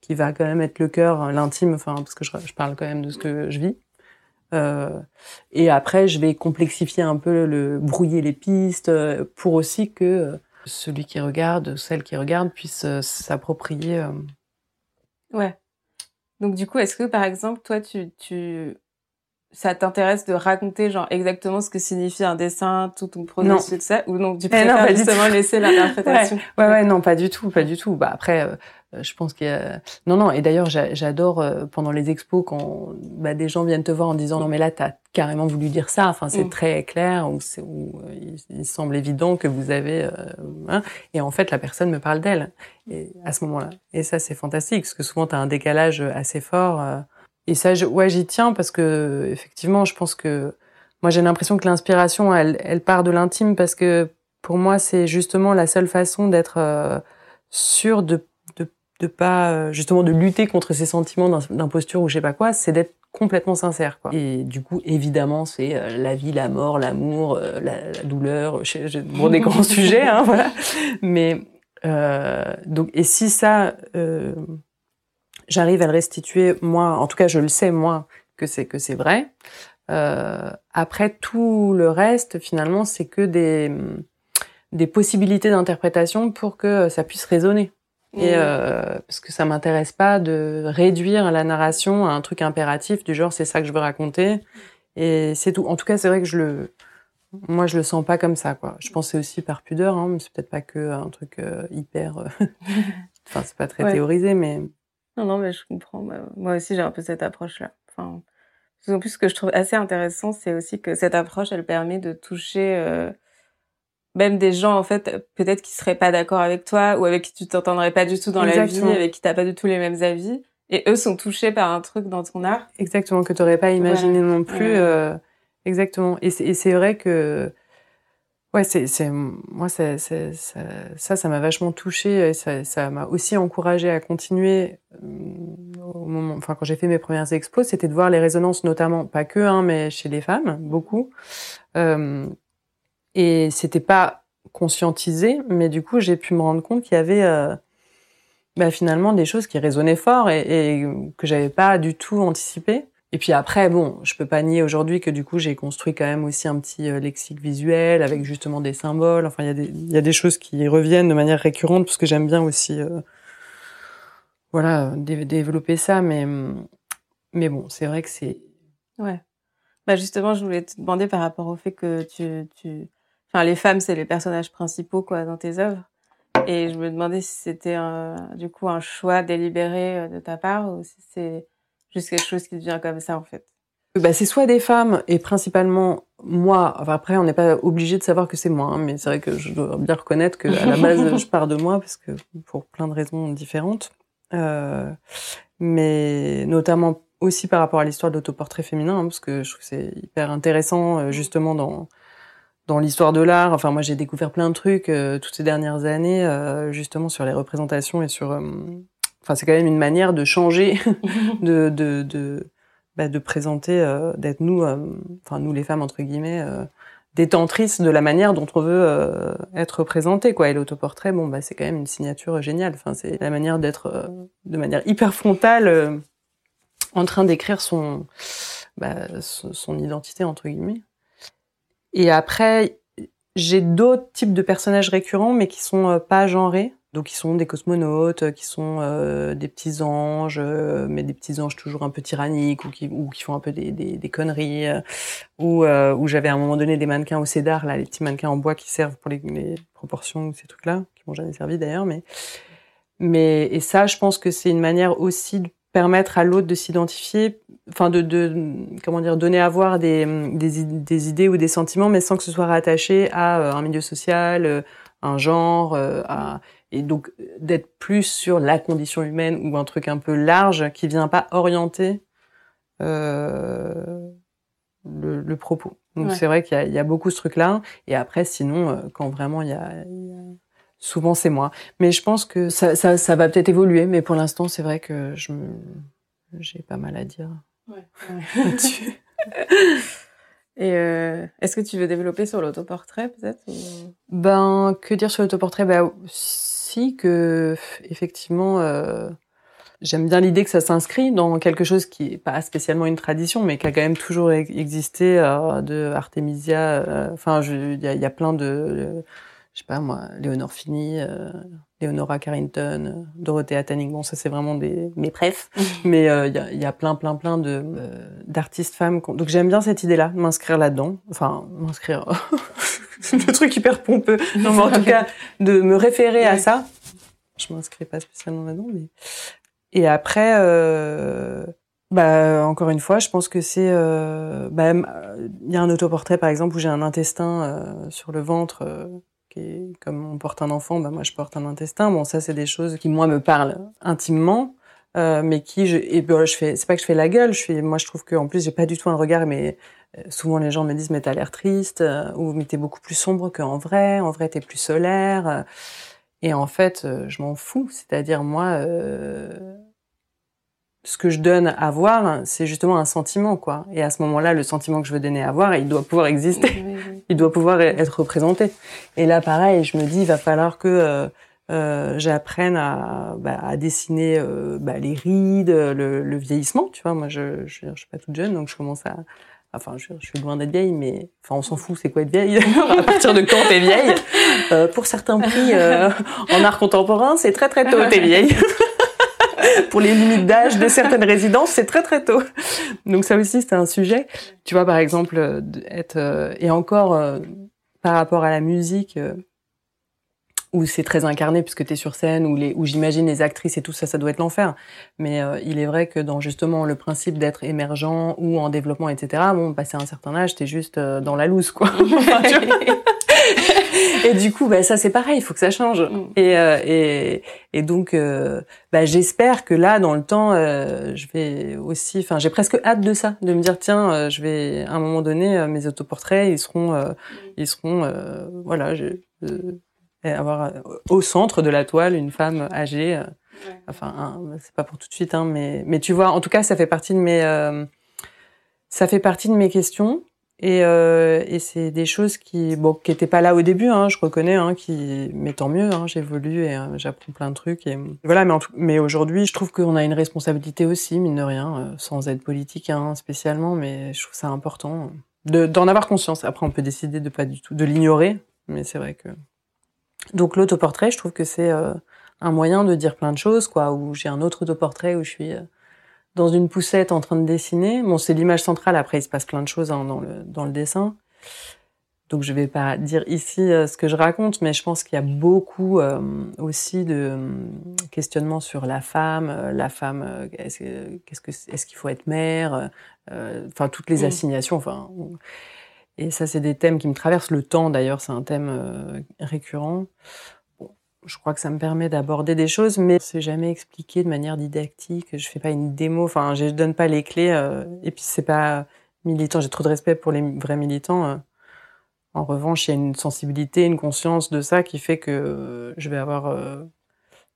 [SPEAKER 2] qui va quand même être le cœur, l'intime, enfin, parce que je parle quand même de ce que je vis. Euh, et après, je vais complexifier un peu, le, brouiller les pistes euh, pour aussi que euh, celui qui regarde, celle qui regarde, puisse s'approprier.
[SPEAKER 1] Ouais. Donc du coup, est-ce que par exemple, toi, tu, tu... ça t'intéresse de raconter genre exactement ce que signifie un dessin, tout ton processus de ça, ou non, tu eh préfères justement laisser l'interprétation?
[SPEAKER 2] Ouais. ouais. non, pas du tout, pas du tout. Bah après, euh, je pense qu'il y a... Non, non, et d'ailleurs, j'adore euh, pendant les expos quand bah, des gens viennent te voir en disant non mais là, t'as carrément voulu dire ça. Enfin, c'est mm. très clair ou, ou euh, il, semble évident que vous avez. hein, et en fait, la personne me parle d'elle. Et à ce moment-là, et ça, c'est fantastique parce que souvent t'as un décalage assez fort. et ça, je, ouais, j'y tiens parce que effectivement, je pense que moi, j'ai l'impression que l'inspiration, elle, elle part de l'intime parce que pour moi, c'est justement la seule façon d'être sûr de de pas euh, justement de lutter contre ces sentiments d'imposture ou je sais pas quoi, c'est d'être complètement sincère quoi. Et du coup évidemment c'est euh, la vie, la mort, l'amour, euh, la, douleur, bon des grands sujets hein, voilà. Mais donc et si ça j'arrive à le restituer moi, en tout cas je le sais moi que c'est que c'est vrai. après tout le reste finalement c'est que des des possibilités d'interprétation pour que ça puisse résonner. Et mm. euh, parce que ça m'intéresse pas de réduire la narration à un truc impératif du genre c'est ça que je veux raconter et c'est tout. En tout cas, c'est vrai que je le moi je le sens pas comme ça quoi. Je pensais aussi par pudeur hein, mais c'est peut-être pas que un truc euh, hyper euh, enfin c'est pas très théorisé mais
[SPEAKER 1] Non non, mais je comprends. Moi aussi j'ai un peu cette approche là. Enfin en plus ce que je trouve assez intéressant, c'est aussi que cette approche elle permet de toucher euh, même des gens en fait peut-être qui seraient pas d'accord avec toi ou avec qui tu t'entendrais pas du tout dans la vie, avec qui t'as pas du tout les mêmes avis, et eux sont touchés par un truc dans ton art.
[SPEAKER 2] Exactement que t'aurais pas imaginé non plus. Euh, exactement. Et c'est vrai que ouais c'est c'est moi ça ça ça ça m'a vachement touché et ça ça m'a aussi encouragé à continuer euh, au moment enfin quand j'ai fait mes premières expos c'était de voir les résonances notamment pas que hein mais chez les femmes beaucoup euh, et c'était pas conscientisé, mais du coup, j'ai pu me rendre compte qu'il y avait euh, bah, finalement des choses qui résonnaient fort et, et que j'avais pas du tout anticipé. Et puis après, bon, je peux pas nier aujourd'hui que du coup, j'ai construit quand même aussi un petit euh, lexique visuel avec justement des symboles. Enfin, il y, y a des choses qui reviennent de manière récurrente parce que j'aime bien aussi, euh, voilà, développer ça. Mais, mais bon, c'est vrai que c'est...
[SPEAKER 1] Ouais. Bah justement, je voulais te demander par rapport au fait que tu enfin les femmes c'est les personnages principaux quoi dans tes œuvres et je me demandais si c'était du coup un choix délibéré euh, de ta part ou si c'est juste quelque chose qui devient comme ça en fait.
[SPEAKER 2] Bah, c'est soit des femmes et principalement moi. Enfin, après, on n'est pas obligé de savoir que c'est moi, hein, mais c'est vrai que je dois bien reconnaître que à la base, je pars de moi parce que pour plein de raisons différentes. mais notamment aussi par rapport à l'histoire de l'autoportrait féminin, hein, parce que je trouve que c'est hyper intéressant justement dans dans l'histoire de l'art. Enfin, moi, j'ai découvert plein de trucs toutes ces dernières années, justement sur les représentations et sur. Enfin, c'est quand même une manière de changer, de de de, bah, de présenter, d'être nous, enfin nous les femmes entre guillemets, détentrice de la manière dont on veut euh, être représenté quoi et l'autoportrait bon bah c'est quand même une signature géniale enfin c'est la manière d'être euh, de manière hyper frontale euh, en train d'écrire son, bah, son identité entre guillemets et après j'ai d'autres types de personnages récurrents mais qui sont pas genrés donc ils sont des cosmonautes, euh, qui sont euh, des petits anges, euh, mais des petits anges toujours un peu tyranniques ou qui, font un peu des, conneries. ou j'avais à un moment donné des mannequins au cédar, là, les petits mannequins en bois qui servent pour les, les proportions ou ces trucs-là, qui m'ont jamais servi d'ailleurs. Mais, mais et ça, je pense que c'est une manière aussi de permettre à l'autre de s'identifier, enfin de, de, comment dire, donner à voir des, des, des, idées ou des sentiments, mais sans que ce soit rattaché à un milieu social, un genre, à et donc d'être plus sur la condition humaine ou un truc un peu large qui vient pas orienter euh, le, le, propos. Donc c'est vrai qu'il y, y, a beaucoup ce truc-là. Et après, sinon, euh, quand vraiment il y a, souvent c'est moi. Mais je pense que ça, ça, ça va peut-être évoluer. Mais pour l'instant, c'est vrai que je j'ai pas mal à dire ouais.
[SPEAKER 1] Et euh, est-ce que tu veux développer sur l'autoportrait peut-être
[SPEAKER 2] Ben que dire sur l'autoportrait? Ben que effectivement euh, j'aime bien l'idée que ça s'inscrit dans quelque chose qui est pas spécialement une tradition, mais qui a quand même toujours existé euh, de Artemisia. Euh, enfin, il y a, y a, plein de, je sais pas moi, Léonore Fini, euh, Leonora Carrington, Dorothea Tanning. Bon, ça c'est vraiment des mes préfs, mais il y, a, y, a, plein, plein, plein de d'artistes femmes. Donc j'aime bien cette idée-là, m'inscrire là-dedans. Enfin, m'inscrire. le truc hyper pompeux. Non, mais en tout cas, de me référer à ça. Je m'inscris pas spécialement là-dedans, mais et après, euh, bah encore une fois, je pense que c'est, euh, bah, il y a un autoportrait par exemple où j'ai un intestin euh, sur le ventre. Euh, est, comme on porte un enfant, bah moi je porte un intestin. Bon, ça c'est des choses qui moi me parlent intimement. Euh, mais qui je et ben, je fais c'est pas que je fais la gueule je fais moi je trouve que en plus j'ai pas du tout un regard mais euh, souvent les gens me disent mais t'as l'air triste euh, ou mais t'es beaucoup plus sombre qu'en vrai en vrai t'es plus solaire euh. et en fait je m'en fous c'est-à-dire moi ce que je donne à voir c'est justement un sentiment quoi. Et à ce moment-là le sentiment que je veux donner à voir il doit pouvoir exister. Il doit pouvoir être représenté. Et là pareil je me dis il va falloir que euh, j'apprenne à, bah, à dessiner euh, bah, les rides, le, le, vieillissement, tu vois. Moi, je, je, je suis pas toute jeune, donc je commence à, enfin, je, je suis loin d'être vieille, mais enfin, on s'en fout, c'est quoi être vieille? À partir de quand t'es vieille? Euh, Pour certains prix euh, en art contemporain, c'est très très tôt, t'es vieille. pour les limites d'âge de certaines résidences, c'est très très tôt. Donc ça aussi, c'est un sujet. Tu vois, par exemple, être et encore par rapport à la musique où c'est très incarné puisque tu es sur scène, où, les, où j'imagine les actrices et tout ça, ça doit être l'enfer. Mais euh, il est vrai que dans justement le principe d'être émergent ou en développement, etc., bon, passé un certain âge, t'es juste euh, dans la loose, quoi. et du coup, bah, ça c'est pareil, il faut que ça change. Mm. Et, euh, et, et donc, bah, j'espère que là, dans le temps, je vais aussi, enfin, j'ai presque hâte de ça, de me dire tiens, je vais à un moment donné, mes autoportraits, ils seront, mm. ils seront, voilà, je, avoir euh, au centre de la toile une femme âgée. Euh, enfin, c'est pas pour tout de suite, hein, mais mais tu vois, en tout cas, ça fait partie de mes euh, ça fait partie de mes questions. Et, euh, et c'est des choses qui bon qui étaient pas là au début hein, je reconnais hein, qui mais tant mieux hein, j'évolue et j'apprends plein de trucs et voilà mais mais aujourd'hui je trouve qu'on a une responsabilité aussi mine de rien sans être politique hein, spécialement mais je trouve ça important de d'en avoir conscience après on peut décider de pas du tout de l'ignorer mais c'est vrai que donc l'autoportrait, je trouve que c'est euh, un moyen de dire plein de choses, quoi. Où j'ai un autre autoportrait où je suis euh, dans une poussette en train de dessiner. Bon, c'est l'image centrale. Après, il se passe plein de choses hein, dans le dans le dessin. Donc je vais pas dire ici euh, ce que je raconte, mais je pense qu'il y a beaucoup aussi de questionnements sur la femme, la femme, est-ce qu'est-ce que est-ce qu'il faut être mère, enfin toutes les assignations, enfin et ça, c'est des thèmes qui me traversent. Le temps, d'ailleurs, c'est un thème euh, récurrent. Je crois que ça me permet d'aborder des choses, mais c'est jamais expliqué de manière didactique. Je fais pas une démo, enfin, je donne pas les clés. Euh, et puis c'est pas militant. J'ai trop de respect pour les vrais militants. Euh. En revanche, il y a une sensibilité, une conscience de ça qui fait que je vais avoir euh,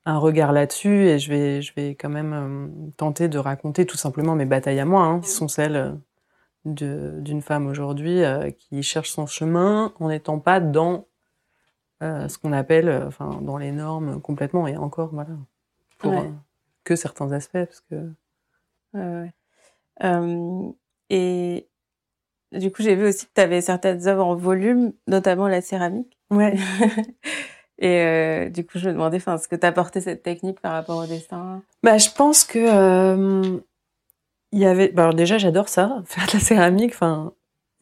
[SPEAKER 2] un regard là-dessus et je vais, je vais quand même tenter de raconter tout simplement mes batailles à moi, hein, qui sont celles d'une femme aujourd'hui qui cherche son chemin en n'étant pas dans euh, ce qu'on appelle, euh, enfin, dans les normes complètement, et encore, voilà, pour euh, que certains aspects, parce que.
[SPEAKER 1] Ouais, ouais. et du coup, j'ai vu aussi que tu avais certaines œuvres en volume, notamment la céramique.
[SPEAKER 2] Ouais.
[SPEAKER 1] et du coup, je me demandais, enfin, ce que t'apportait cette technique par rapport au dessin.
[SPEAKER 2] Bah, je pense que il y avait. Bah, alors déjà, j'adore ça, faire de la céramique. Enfin,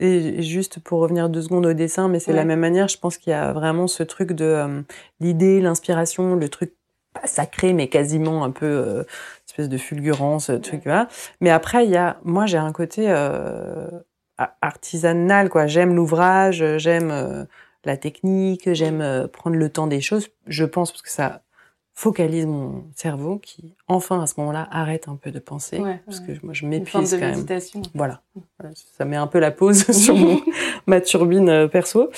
[SPEAKER 2] et juste pour revenir deux secondes au dessin, mais c'est la même manière, je pense qu'il y a vraiment ce truc de euh, l'idée, l'inspiration, le truc pas sacré, mais quasiment un peu euh, espèce de fulgurance, truc là. Mais après, il y a, moi, j'ai un côté euh, artisanal, quoi. J'aime l'ouvrage, j'aime euh, la technique, j'aime prendre le temps des choses. Je pense parce que ça focalise mon cerveau qui, enfin, à ce moment-là, arrête un peu de penser. parce que moi, je m'épuise quand même. Voilà. Ça met un peu la pause sur mon, ma turbine euh, perso.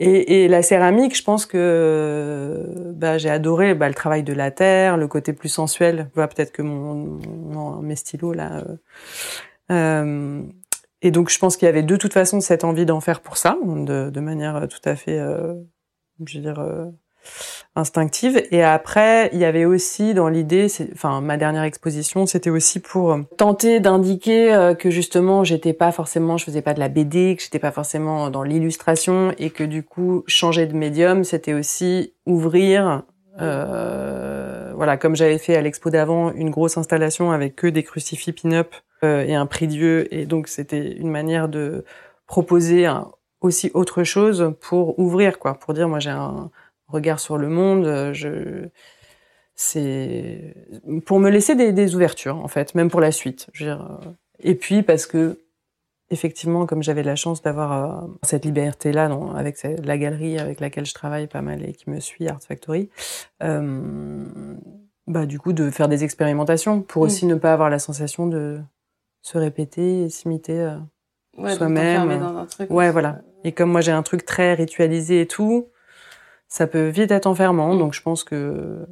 [SPEAKER 2] Et, et, la céramique, je pense que bah, j'ai adoré bah, le travail de la terre, le côté plus sensuel. Voilà, peut-être que mon, mon, mes stylos, là... Euh, euh, et donc, je pense qu'il y avait de toute façon cette envie d'en faire pour ça, de, de manière tout à fait, euh, je veux dire, euh, instinctive. Et après, il y avait aussi dans l'idée, enfin ma dernière exposition, c'était aussi pour euh, tenter d'indiquer euh, que justement j'étais pas forcément, je faisais pas de la BD, que j'étais pas forcément dans l'illustration et que du coup changer de médium, c'était aussi ouvrir. Euh, voilà, comme j'avais fait à l'expo d'avant, une grosse installation avec que des crucifix pin-up euh, et un prix Dieu, et donc c'était une manière de proposer aussi autre chose pour ouvrir, quoi, pour dire moi j'ai un regard sur le monde. Euh, je c'est pour me laisser des, des, ouvertures en fait, même pour la suite. Je veux dire, euh, et puis parce que effectivement, comme j'avais la chance d'avoir euh, cette liberté là, avec la galerie avec laquelle je travaille pas mal et qui me suit, Art Factory, euh, bah du coup de faire des expérimentations pour aussi ne pas avoir la sensation de se répéter et s'imiter euh,
[SPEAKER 1] ouais, soi-même. Dans un truc,
[SPEAKER 2] ouais, voilà. Et comme moi j'ai un truc très ritualisé et tout, ça peut vite être enfermant. Donc je pense que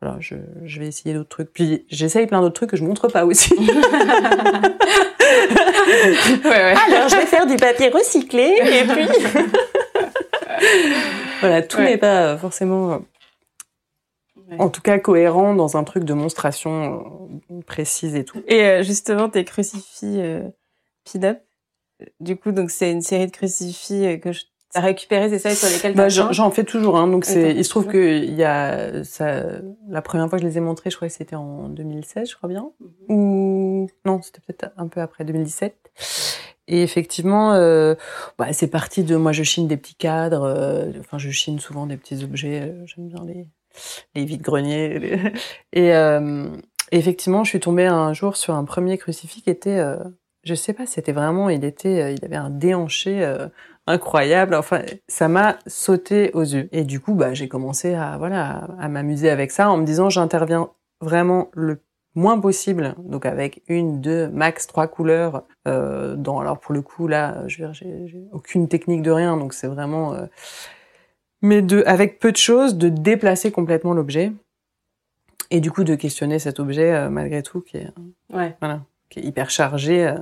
[SPEAKER 2] voilà, je, je vais essayer d'autres trucs. Puis j'essaye plein d'autres trucs que je montre pas aussi. ouais,
[SPEAKER 1] ouais.
[SPEAKER 2] Alors je vais faire du papier recyclé et puis voilà, tout n'est pas forcément en tout cas cohérent dans un truc de monstration euh, précise et tout.
[SPEAKER 1] Et euh, justement tes crucifix euh, pin-up du coup donc c'est une série de crucifix euh, que je T'as récupéré ça sur lesquels
[SPEAKER 2] bah, J'en fais toujours. Hein, donc c'est, il se trouve que il y a ça. La première fois que je les ai montrés, je crois que c'était en 2016, je crois bien. Mhm. Ou non, c'était peut-être un peu après 2017. Et effectivement, euh, bah, c'est parti de moi. Je chine des petits cadres. Euh, enfin, je chine souvent des petits objets. Euh, j'aime bien les les vides greniers. Et euh, effectivement, je suis tombée un jour sur un premier crucifix qui était, euh, je sais pas, c'était vraiment, il était, il avait un déhanché incroyable. Enfin, ça m'a sauté aux yeux. Et du coup, bah, j'ai commencé à voilà à, m'amuser avec ça en me disant j'interviens vraiment le moins possible, donc avec une, deux, max trois couleurs. Euh, dans alors pour le coup là, je veux dire, j'ai aucune technique de rien, donc c'est vraiment euh, mais de avec peu de choses, de déplacer complètement l'objet et du coup de questionner cet objet euh, malgré tout qui est
[SPEAKER 1] ouais.
[SPEAKER 2] voilà qui est hyper chargé.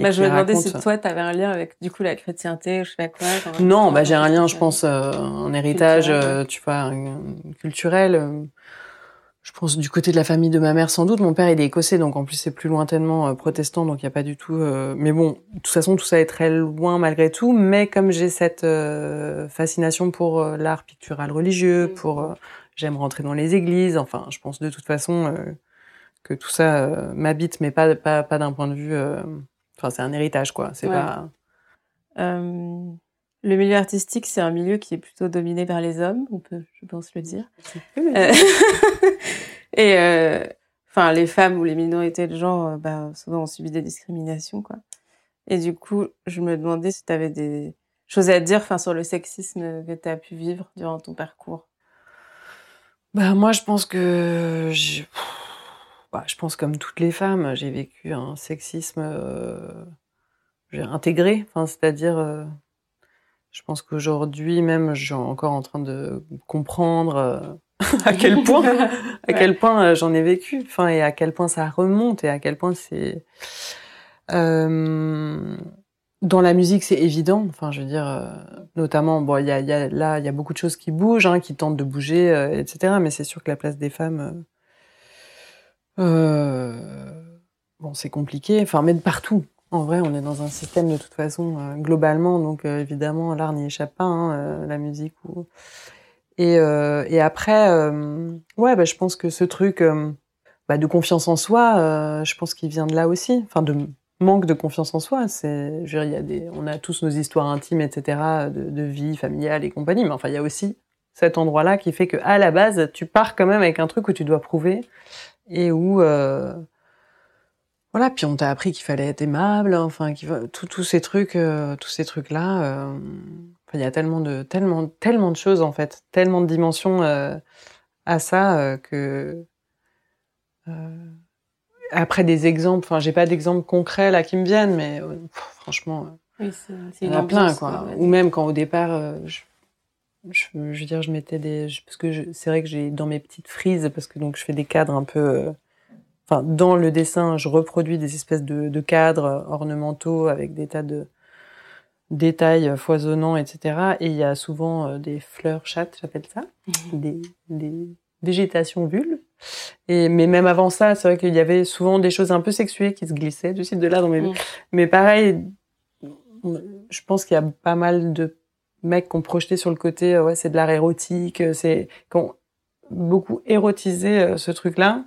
[SPEAKER 2] Euh,
[SPEAKER 1] bah, je me demandais si toi, tu avais un lien avec du coup la chrétienté, je sais pas quoi.
[SPEAKER 2] Non, bah j'ai un lien, je pense, euh, un héritage, euh, tu vois, culturel. Euh, je pense du côté de la famille de ma mère sans doute. Mon père il est écossais, donc en plus c'est plus lointainement protestant, donc il y a pas du tout. mais bon, de toute façon tout ça est très loin malgré tout. Mais comme j'ai cette fascination pour l'art pictural religieux, mm. pour j'aime rentrer dans les églises. Enfin, je pense de toute façon que tout ça m'habite, mais pas pas, pas d'un point de vue Enfin, c'est un héritage, quoi. C'est pas.
[SPEAKER 1] Euh, le milieu artistique, c'est un milieu qui est plutôt dominé par les hommes, on peut, je pense, le dire. Euh, et euh, enfin, les femmes ou les minorités de genre, bah, souvent, ont subi des discriminations, quoi. Et du coup, je me demandais si tu avais des choses à dire, enfin, sur le sexisme que tu as pu vivre durant ton parcours.
[SPEAKER 2] Bah moi je pense que bah, je pense comme toutes les femmes, j'ai vécu un sexisme euh, intégré, enfin c'est-à-dire euh, je pense qu'aujourd'hui même je suis encore en train de comprendre euh, à quel point à quel point euh, j'en ai vécu, enfin et à quel point ça remonte et à quel point c'est euh, dans la musique, c'est évident. Enfin, je veux dire, euh, notamment, bon, il y a, y a, là, il y a beaucoup de choses qui bougent, hein, qui tentent de bouger, euh, etc. Mais c'est sûr que la place des femmes, euh, bon, c'est compliqué. Enfin, mais de partout. En vrai, on est dans un système de toute façon globalement, donc évidemment, l'art n'y échappe pas, hein, la musique ou. Et, et après, ouais, bah, je pense que ce truc bah, de confiance en soi, je pense qu'il vient de là aussi. Enfin, de manque de confiance en soi. C'est, je veux dire, y a des, on a tous nos histoires intimes, etc., de, de, vie familiale et compagnie. Mais enfin, il y a aussi cet endroit-là qui fait que, à la base, tu pars quand même avec un truc où tu dois prouver et où, euh, voilà. Puis on t'a appris qu'il fallait être aimable. Enfin, tous ces trucs, euh, tous ces trucs-là. Euh, il y a tellement de, tellement, tellement de choses en fait, tellement de dimensions euh, à ça euh, que. Euh, après des exemples, enfin j'ai pas d'exemples concrets là qui me viennent, mais franchement, oui, c'est, il y en a plein quoi. Ou même quand au départ, je, je, je, veux dire, je mettais des, parce que c'est vrai que j'ai dans mes petites frises, parce que donc je fais des cadres un peu, enfin dans le dessin, je reproduis des espèces de, de, cadres ornementaux avec des tas de détails foisonnants, etc. Et il y a souvent des fleurs chattes, j'appelle ça, mmh. des, des végétations vulves. Et, mais même avant ça, c'est vrai qu'il y avait souvent des choses un peu sexuées qui se glissaient du site de là dans mes mm. Mais pareil, je pense qu'il y a pas mal de mecs qui ont projeté sur le côté, ouais, c'est de l'art érotique, c'est, qui ont beaucoup érotisé euh, ce truc-là.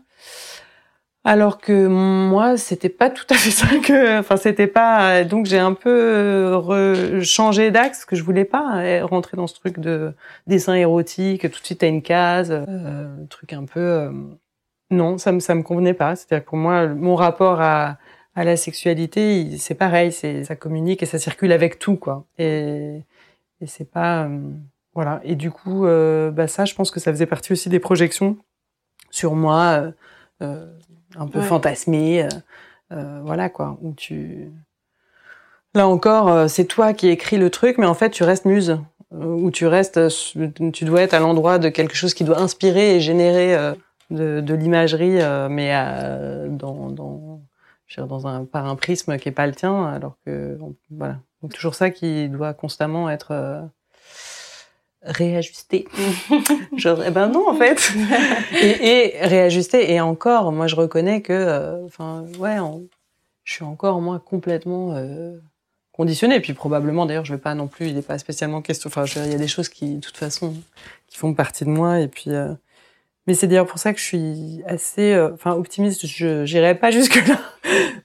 [SPEAKER 2] Alors que moi, c'était pas tout à fait ça que, enfin, c'était pas, donc j'ai un peu changé d'axe, que je voulais pas euh, rentrer dans ce truc de dessin érotique, tout de suite à une case, euh, truc un peu, euh, non, ça me, ça me convenait pas. C'est-à-dire que pour moi, mon rapport à, à la sexualité, c'est pareil, c'est, ça communique et ça circule avec tout, quoi. Et, et c'est pas, euh, voilà. Et du coup, euh, bah ça, je pense que ça faisait partie aussi des projections sur moi, euh, un peu ouais. fantasmé, euh, euh, voilà quoi, où tu là encore, c'est toi qui écris le truc, mais en fait tu restes muse, où tu restes, tu dois être à l'endroit de quelque chose qui doit inspirer et générer de, de l'imagerie, mais dans, dans, dans un, par un prisme qui est pas le tien, alors que voilà, donc toujours ça qui doit constamment être réajuster. Genre, eh ben non, en fait. et, et, réajuster. Et encore, moi, je reconnais que, euh, enfin, ouais, je suis encore, moi, complètement euh, conditionnée. Et puis, probablement, d'ailleurs, je vais pas non plus, il n'est pas spécialement question. Enfin, il y a des choses qui, de toute façon, qui font partie de moi. Et puis, euh, mais c'est d'ailleurs pour ça que je suis assez, euh, enfin, optimiste. Je n'irai pas jusque-là.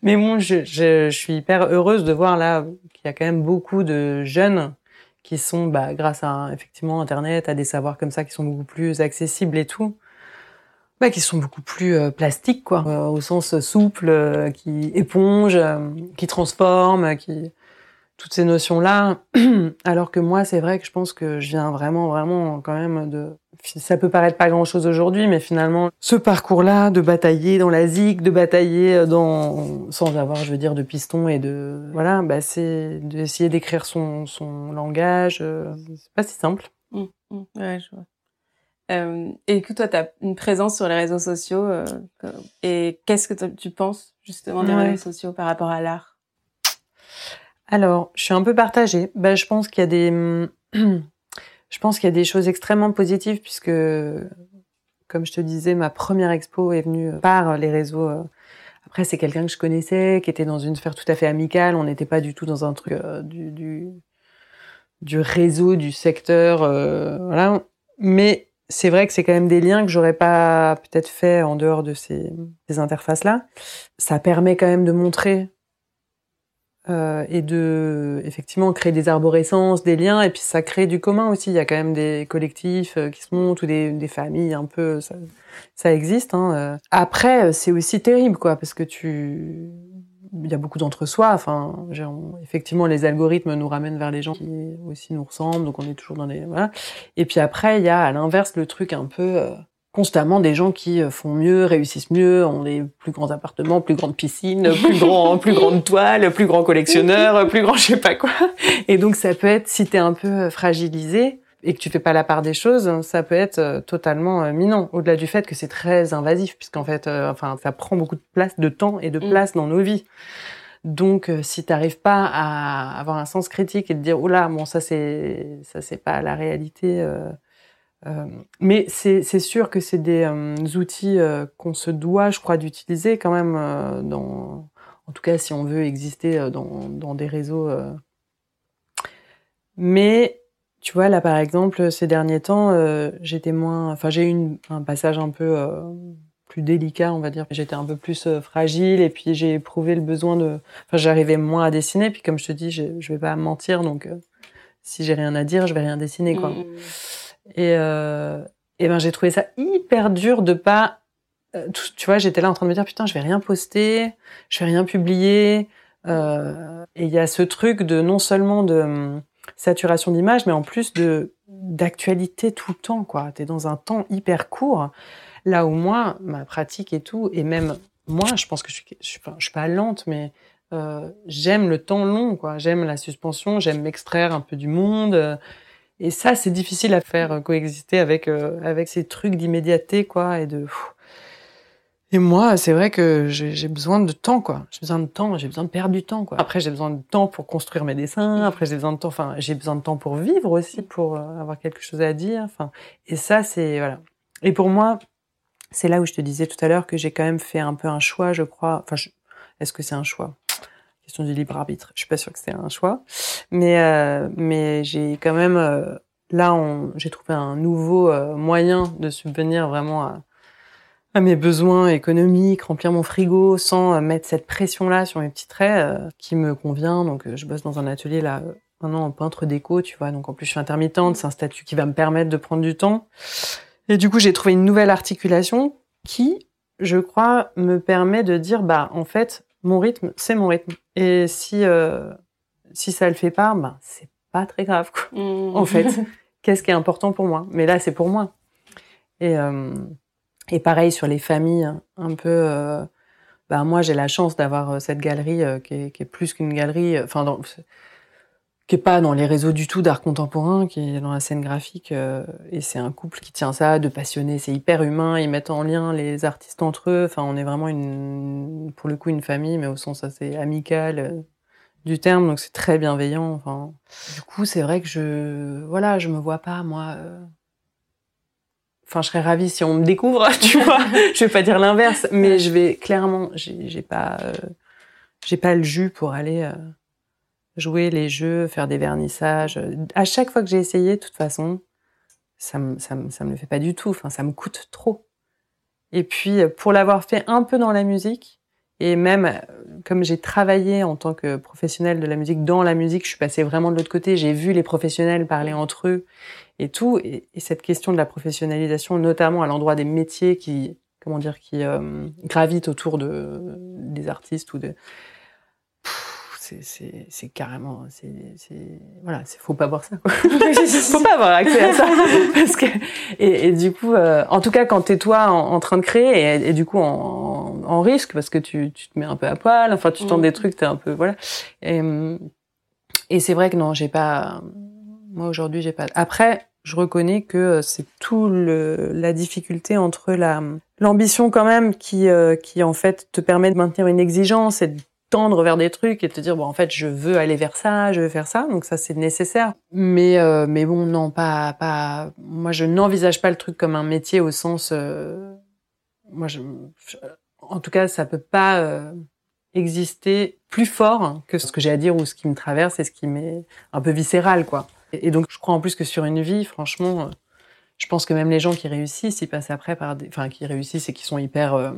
[SPEAKER 2] mais bon, je, je, je suis hyper heureuse de voir là y a quand même beaucoup de jeunes qui sont, bah, grâce à effectivement Internet, à des savoirs comme ça qui sont beaucoup plus accessibles et tout, bah, qui sont beaucoup plus euh, plastiques, quoi, euh, au sens souple, euh, qui éponge, qui transforme, qui toutes ces notions-là. Alors que moi, c'est vrai que je pense que je viens vraiment, vraiment quand même de ça peut paraître pas grand chose aujourd'hui, mais finalement, ce parcours-là, de batailler dans la zig, de batailler euh, dans, sans avoir, je veux dire, de piston et de, voilà, bah, c'est d'essayer d'écrire son, son langage. Euh, c'est pas si simple.
[SPEAKER 1] Mmh, mmh, ouais, je vois. Euh, et écoute, toi, tu as une présence sur les réseaux sociaux. Euh, et qu'est-ce que tu penses justement des ouais. réseaux sociaux par rapport à l'art?
[SPEAKER 2] Alors, je suis un peu partagée. Bah, je pense qu'il y a des je pense qu'il y a des choses extrêmement positives puisque, comme je te disais, ma première expo est venue par les réseaux. Après, c'est quelqu'un que je connaissais, qui était dans une sphère tout à fait amicale. On n'était pas du tout dans un truc euh, du, du, du, réseau, du secteur, euh, voilà. Mais c'est vrai que c'est quand même des liens que j'aurais pas peut-être fait en dehors de ces, ces interfaces-là. Ça permet quand même de montrer euh, et de effectivement créer des arborescences, des liens, et puis ça crée du commun aussi. Il y a quand même des collectifs euh, qui se montent ou des, des familles un peu, ça, ça existe. Hein. Euh. Après, c'est aussi terrible, quoi, parce que tu, il y a beaucoup d'entre-soi. Enfin, effectivement, les algorithmes nous ramènent vers les gens qui aussi nous ressemblent, donc on est toujours dans les voilà. Et puis après, il y a à l'inverse le truc un peu constamment des gens qui euh, font mieux, réussissent mieux, ont des plus grands appartements, plus grandes piscines, plus grand, plus grandes toiles, plus grands collectionneurs, plus grand je sais pas quoi. Et donc ça peut être si t'es un peu fragilisé et que tu fais pas la part des choses, ça peut être euh, totalement euh, minant. Au-delà du fait que c'est très invasif, puisqu'en fait, enfin, ça prend beaucoup de place, de temps et de mm. place dans nos vies. Donc, si t'arrives pas à avoir un sens critique et de dire, oula, bon, ça c'est, ça c'est pas la réalité. Euh, mais c'est sûr que c'est des euh, outils euh, qu'on se doit, je crois, d'utiliser quand même dans, en tout cas si on veut exister dans, dans des réseaux. Mais tu vois là par exemple ces derniers temps, j'étais moins, enfin j'ai eu un passage un peu plus délicat, on va dire. J'étais un peu plus fragile et puis j'ai éprouvé le besoin de, enfin j'arrivais moins à dessiner. Puis comme je te dis, je, je vais pas mentir, donc si j'ai rien à dire, je vais rien dessiner quoi. Mmh. Et, euh, et ben j'ai trouvé ça hyper dur de pas, euh, tu vois, j'étais là en train de me dire putain, je vais rien poster, je vais rien publier. Euh, et il y a ce truc de non seulement de hum, saturation d'image, mais en plus de d'actualité tout le temps, quoi. T'es dans un temps hyper court. Là où moi, ma pratique et tout, et même moi, je pense que je suis, je suis, pas, lente, mais euh, j'aime le temps long, quoi. J'aime la suspension, j'aime m'extraire un peu du monde. Et ça, c'est difficile à faire euh, coexister avec euh, avec ces trucs d'immédiateté, quoi, et de. Et moi, c'est vrai que j'ai besoin de temps, quoi. J'ai besoin de temps, j'ai besoin de perdre du temps, quoi. Après, j'ai besoin de temps pour construire mes dessins. Après, j'ai besoin de temps, enfin, j'ai besoin de temps pour vivre aussi, pour euh, avoir quelque chose à dire. Enfin, et ça, c'est voilà. Et pour moi, c'est là où je te disais tout à l'heure que j'ai quand même fait un peu un choix, je crois. Enfin, est-ce que c'est un choix? Question du libre arbitre. Je suis pas sûre que c'est un choix, mais euh, mais j'ai quand même euh, là j'ai trouvé un nouveau euh, moyen de subvenir vraiment à, à, mes besoins économiques, remplir mon frigo sans mettre cette pression là sur mes petits traits qui me convient. Donc je bosse dans un atelier là maintenant en peintre déco, tu vois. Donc en plus je suis intermittente, c'est un statut qui va me permettre de prendre du temps. Et du coup j'ai trouvé une nouvelle articulation qui je crois me permet de dire bah en fait mon rythme, c'est mon rythme. Et si euh, si ça le fait pas, ben c'est pas très grave. Quoi. Mmh. En fait, qu'est-ce qui est important pour moi? Mais là, c'est pour moi. Et euh, et pareil sur les familles, hein, un peu. Euh, ben moi, j'ai la chance d'avoir euh, cette galerie qui est, qui, est, plus qu'une galerie. Enfin, qui est pas dans les réseaux du tout d'art contemporain, qui est dans la scène graphique. Euh, et c'est un couple qui tient ça, de passionnés. C'est hyper humain. Ils mettent en lien les artistes entre eux. Enfin, on est vraiment une, pour le coup, une famille, mais au sens assez amical euh, du terme. Donc c'est très bienveillant. Enfin, du coup, c'est vrai que je, voilà, je me vois pas moi. Euh, enfin, je serais ravie si on me découvre, tu vois. je vais pas dire l'inverse, mais je vais clairement, j'ai pas, j'ai pas le jus pour aller jouer les jeux, faire des vernissages. À chaque fois que j'ai essayé, de toute façon, ça me, ça me, ça me le fait pas du tout. Enfin, ça me coûte trop. Et puis, pour l'avoir fait un peu dans la musique, et même comme j'ai travaillé en tant que professionnel de la musique dans la musique, je suis passée vraiment de l'autre côté. J'ai vu les professionnels parler entre eux et tout. Et, cette question de la professionnalisation, notamment à l'endroit des métiers qui, comment dire, qui euh, gravitent autour de des artistes ou de c'est carrément c'est voilà c'est faut pas voir ça quoi. faut pas avoir accès à ça parce que et, et du coup euh, en tout cas quand t'es toi en, train de créer et, et du coup en, en, risque parce que tu, tu te mets un peu à poil enfin tu tentes des mm. trucs t'es un peu voilà et, et c'est vrai que non j'ai pas moi aujourd'hui j'ai pas après je reconnais que c'est tout le, la difficulté entre la l'ambition quand même qui euh, qui en fait te permet de maintenir une exigence et de tendre vers des trucs et te dire bon en fait je veux aller vers ça, je veux faire ça, donc ça c'est nécessaire. Mais euh, mais bon non pas pas moi je n'envisage pas le truc comme un métier au sens euh, moi je, en tout cas ça peut pas euh, exister plus fort que ce que j'ai à dire ou ce qui me traverse et ce qui m'est un peu viscéral quoi. Et, donc je crois en plus que sur une vie franchement je pense que même les gens qui réussissent ils passent après par des enfin qui réussissent et qui sont hyper euh,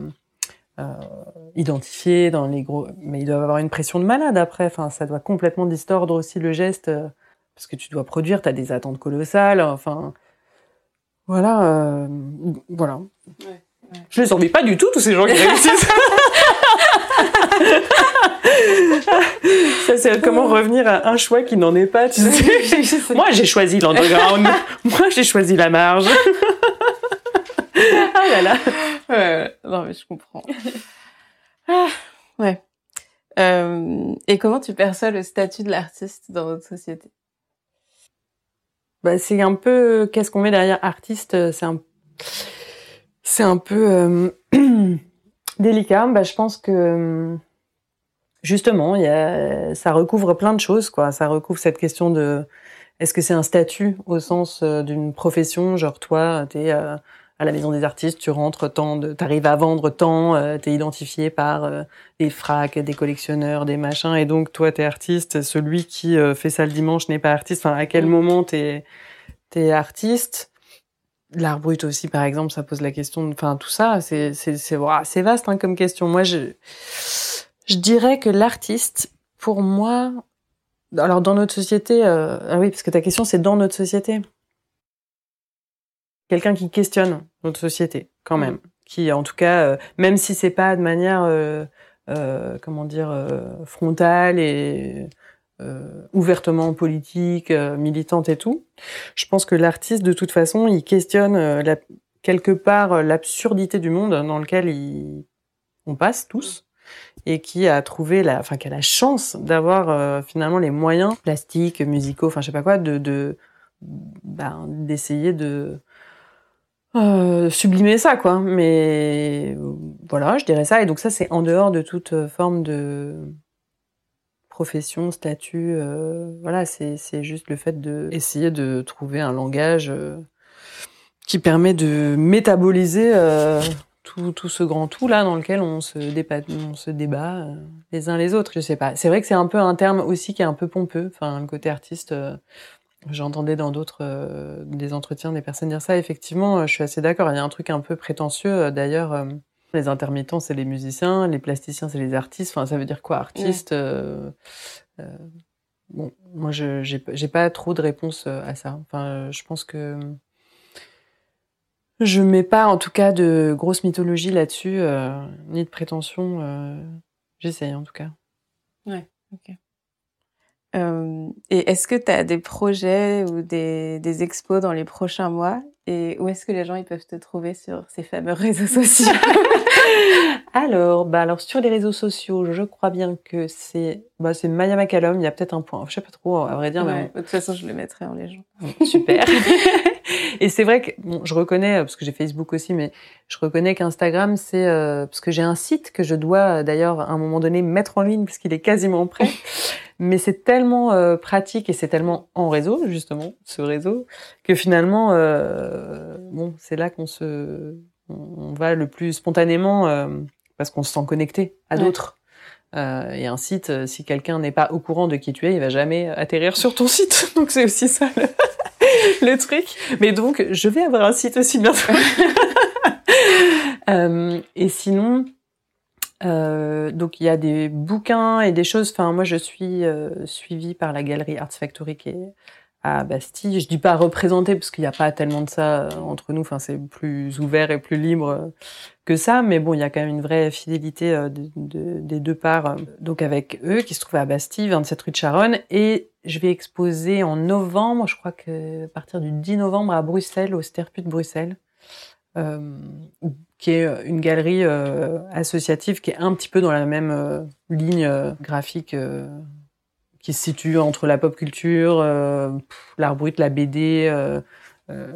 [SPEAKER 2] identifiés dans les gros, mais ils doivent avoir une pression de malade après. Enfin, ça doit complètement distordre aussi le geste euh, parce que tu dois produire, tu as des attentes colossales. Enfin, voilà, euh, voilà. Ouais, ouais. Je les envie pas du tout tous ces gens qui réussissent. ça c'est comment revenir à un choix qui n'en est pas. Tu sais Moi j'ai choisi l'underground. Moi j'ai choisi la marge. ah là là.
[SPEAKER 1] Non mais je comprends. Ah, ouais. Euh, et comment tu perçois le statut de l'artiste dans notre société?
[SPEAKER 2] Bah, c'est un peu qu'est-ce qu'on met derrière artiste. C'est un c'est un peu euh, délicat. Bah, je pense que justement, il y a, ça recouvre plein de choses, quoi. Ça recouvre cette question de est-ce que c'est un statut au sens euh, d'une profession, genre toi, t'es euh, à la maison des artistes, tu rentres tant, de, t'arrives à vendre tant, euh, t'es identifié par des fracs, des collectionneurs, des machins, et donc toi t'es artiste. Celui qui fait ça le dimanche n'est pas artiste. Enfin, à quel mm. moment t'es t'es artiste? L'art brut aussi, par exemple, ça pose la question. Enfin, tout ça, c'est c'est c'est c'est vaste hein, comme question. Moi, je je dirais que l'artiste, pour moi, alors dans notre société, euh, ah oui, parce que ta question c'est dans notre société. Quelqu'un qui questionne notre société, quand même, qui en tout cas, euh, même si c'est pas de manière, euh, comment dire, frontale et ouvertement politique, militante et tout, je pense que l'artiste de toute façon, il questionne la, quelque part l'absurdité du monde dans lequel il, on passe tous et qui a trouvé la, enfin qui a la chance d'avoir euh, finalement les moyens plastiques, musicaux, enfin je sais pas quoi, de, de ben, d'essayer de euh, sublimer ça quoi. Mais voilà, je dirais ça. Et donc ça c'est en dehors de toute forme de profession, statut. Euh, voilà, c'est juste le fait de essayer de trouver un langage euh, qui permet de métaboliser tout, tout ce grand tout là dans lequel on se, débat, on se débat euh, les uns les autres. Je sais pas. C'est vrai que c'est un peu un terme aussi qui est un peu pompeux. Enfin, le côté artiste. Euh, j'entendais dans d'autres euh, des entretiens des personnes dire ça. Effectivement, je suis assez d'accord. Il y a un truc un peu prétentieux. D'ailleurs, les intermittents, c'est les musiciens, les plasticiens, c'est les artistes. Enfin, ça veut dire quoi, artiste Bon, moi, je j'ai pas trop de réponse à ça. Enfin, je pense que je mets pas en tout cas de grosse mythologie là-dessus, euh, ni de prétention. Euh, J'essaye en tout cas.
[SPEAKER 1] Ouais, ok. Euh, et est-ce que tu as des projets ou des, des expos dans les prochains mois? Et où est-ce que les gens ils peuvent te trouver sur ces fameux réseaux sociaux?
[SPEAKER 2] Alors, bah alors sur les réseaux sociaux, je crois bien que c'est bah c'est Maya McCallum. Il y a peut-être un point, je sais pas trop à vrai dire.
[SPEAKER 1] mais... De toute façon, je le mettrai en légende.
[SPEAKER 2] Super. Et c'est vrai que bon, je reconnais parce que j'ai Facebook aussi, mais je reconnais qu'Instagram c'est euh, parce que j'ai un site que je dois d'ailleurs à un moment donné mettre en ligne puisqu'il est quasiment prêt. Mais c'est tellement euh, pratique et c'est tellement en réseau justement ce réseau que finalement euh, bon c'est là qu'on se on va le plus spontanément euh, parce qu'on se sent connecté à d'autres. Euh, et un site, euh, si quelqu'un n'est pas au courant de qui tu es, il va jamais atterrir sur ton site. Donc c'est aussi ça le, truc. Mais donc je vais avoir un site aussi bientôt. euh, et sinon, euh, donc il y a des bouquins et des choses. Enfin moi je suis euh, suivie par la galerie Arts Factory qui est à Bastille. Je dis pas représenter parce qu'il n'y a pas tellement de ça euh, entre nous. Enfin, c'est plus ouvert et plus libre euh, que ça. Mais bon, il y a quand même une vraie fidélité euh, des deux parts. Donc avec eux, qui se trouvent à Bastille, 27 rue de Charonne. Et je vais exposer en novembre, je crois que à partir du 10 novembre à Bruxelles, au Sterput de Bruxelles. Euh, qui est une galerie associative qui est un petit peu dans la même ligne graphique qui se situe entre la pop culture, euh, l'art brut, la BD, euh, euh,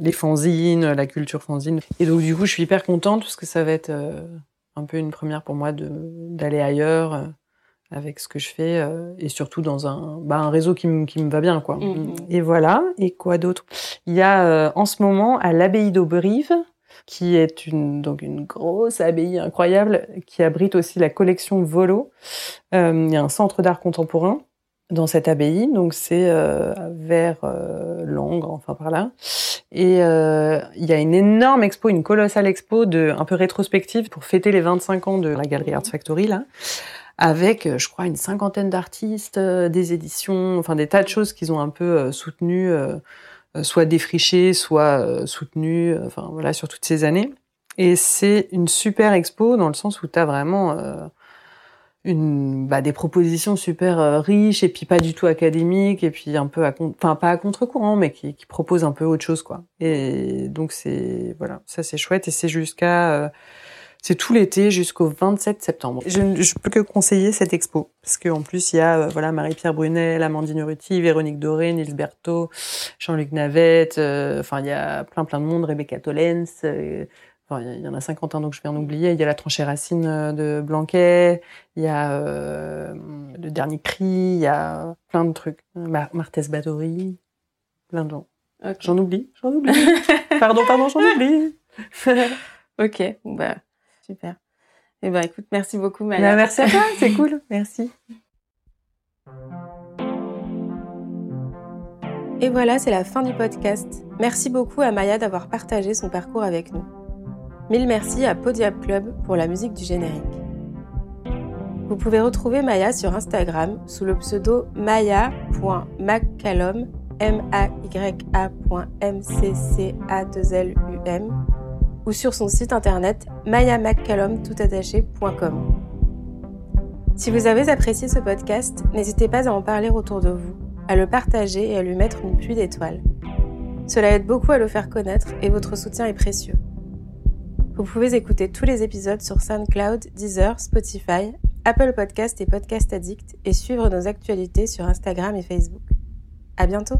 [SPEAKER 2] les fanzines, la culture fanzine. Et donc du coup, je suis hyper contente parce que ça va être euh, un peu une première pour moi d'aller ailleurs euh, avec ce que je fais et surtout dans un, bah, un réseau qui, qui me va bien quoi. Mm-hmm. Et voilà. Et quoi d'autre? Il y a en ce moment à l'abbaye d'Auberive qui est une donc une grosse abbaye incroyable qui abrite aussi la collection Volo. Euh, il y a un centre d'art contemporain dans cette abbaye, donc c'est euh, vers euh, Langres, enfin par là. Et euh, il y a une énorme expo, une colossale expo un peu rétrospective pour fêter les 25 ans de la galerie Arts Factory là, avec je crois une cinquantaine d'artistes, des éditions, enfin des tas de choses qu'ils ont un peu soutenues soit défriché, soit euh, soutenu, euh, enfin voilà, sur toutes ces années. Et c'est une super expo dans le sens où tu as vraiment une bah, des propositions super euh, riches et puis pas du tout académiques et puis un peu à enfin pas à contre-courant mais qui, qui proposent un peu autre chose quoi et donc c'est voilà ça c'est chouette et c'est jusqu'à euh, c'est tout l'été jusqu'au 27 septembre. Je ne je peux que conseiller cette expo parce qu'en plus il y a euh, voilà Marie-Pierre Brunel, Amandine Ruti, Véronique Doré, Nils Berthaud, Jean-Luc Navette, enfin il y a plein plein de monde, Rebecca Tollens, il y en a 50 ans, donc je vais en oublier. Il y a la tranchée racine euh, de Blanquet, il y a euh, le dernier cri, il y a plein de trucs. Mar Martès Batory, plein de gens. J'en oublie, j'en oublie. pardon, pardon, j'en oublie.
[SPEAKER 1] ok, bah, super. Eh ben, écoute, merci beaucoup, Maya.
[SPEAKER 2] Bah, merci à toi, c'est cool. Merci.
[SPEAKER 1] Et voilà, c'est la fin du podcast. Merci beaucoup à Maya d'avoir partagé son parcours avec nous. Mille merci à Podiab Club pour la musique du générique. Vous pouvez retrouver Maya sur Instagram sous le pseudo maya.maccallum m a y a c l u m ou sur son site internet mayamaccallum.com. Si vous avez apprécié ce podcast, n'hésitez pas à en parler autour de vous, à le partager et à lui mettre une pluie d'étoiles. Cela aide beaucoup à le faire connaître et votre soutien est précieux. Vous pouvez écouter tous les épisodes sur SoundCloud, Deezer, Spotify, Apple Podcast et Podcast Addict et suivre nos actualités sur Instagram et Facebook. À bientôt!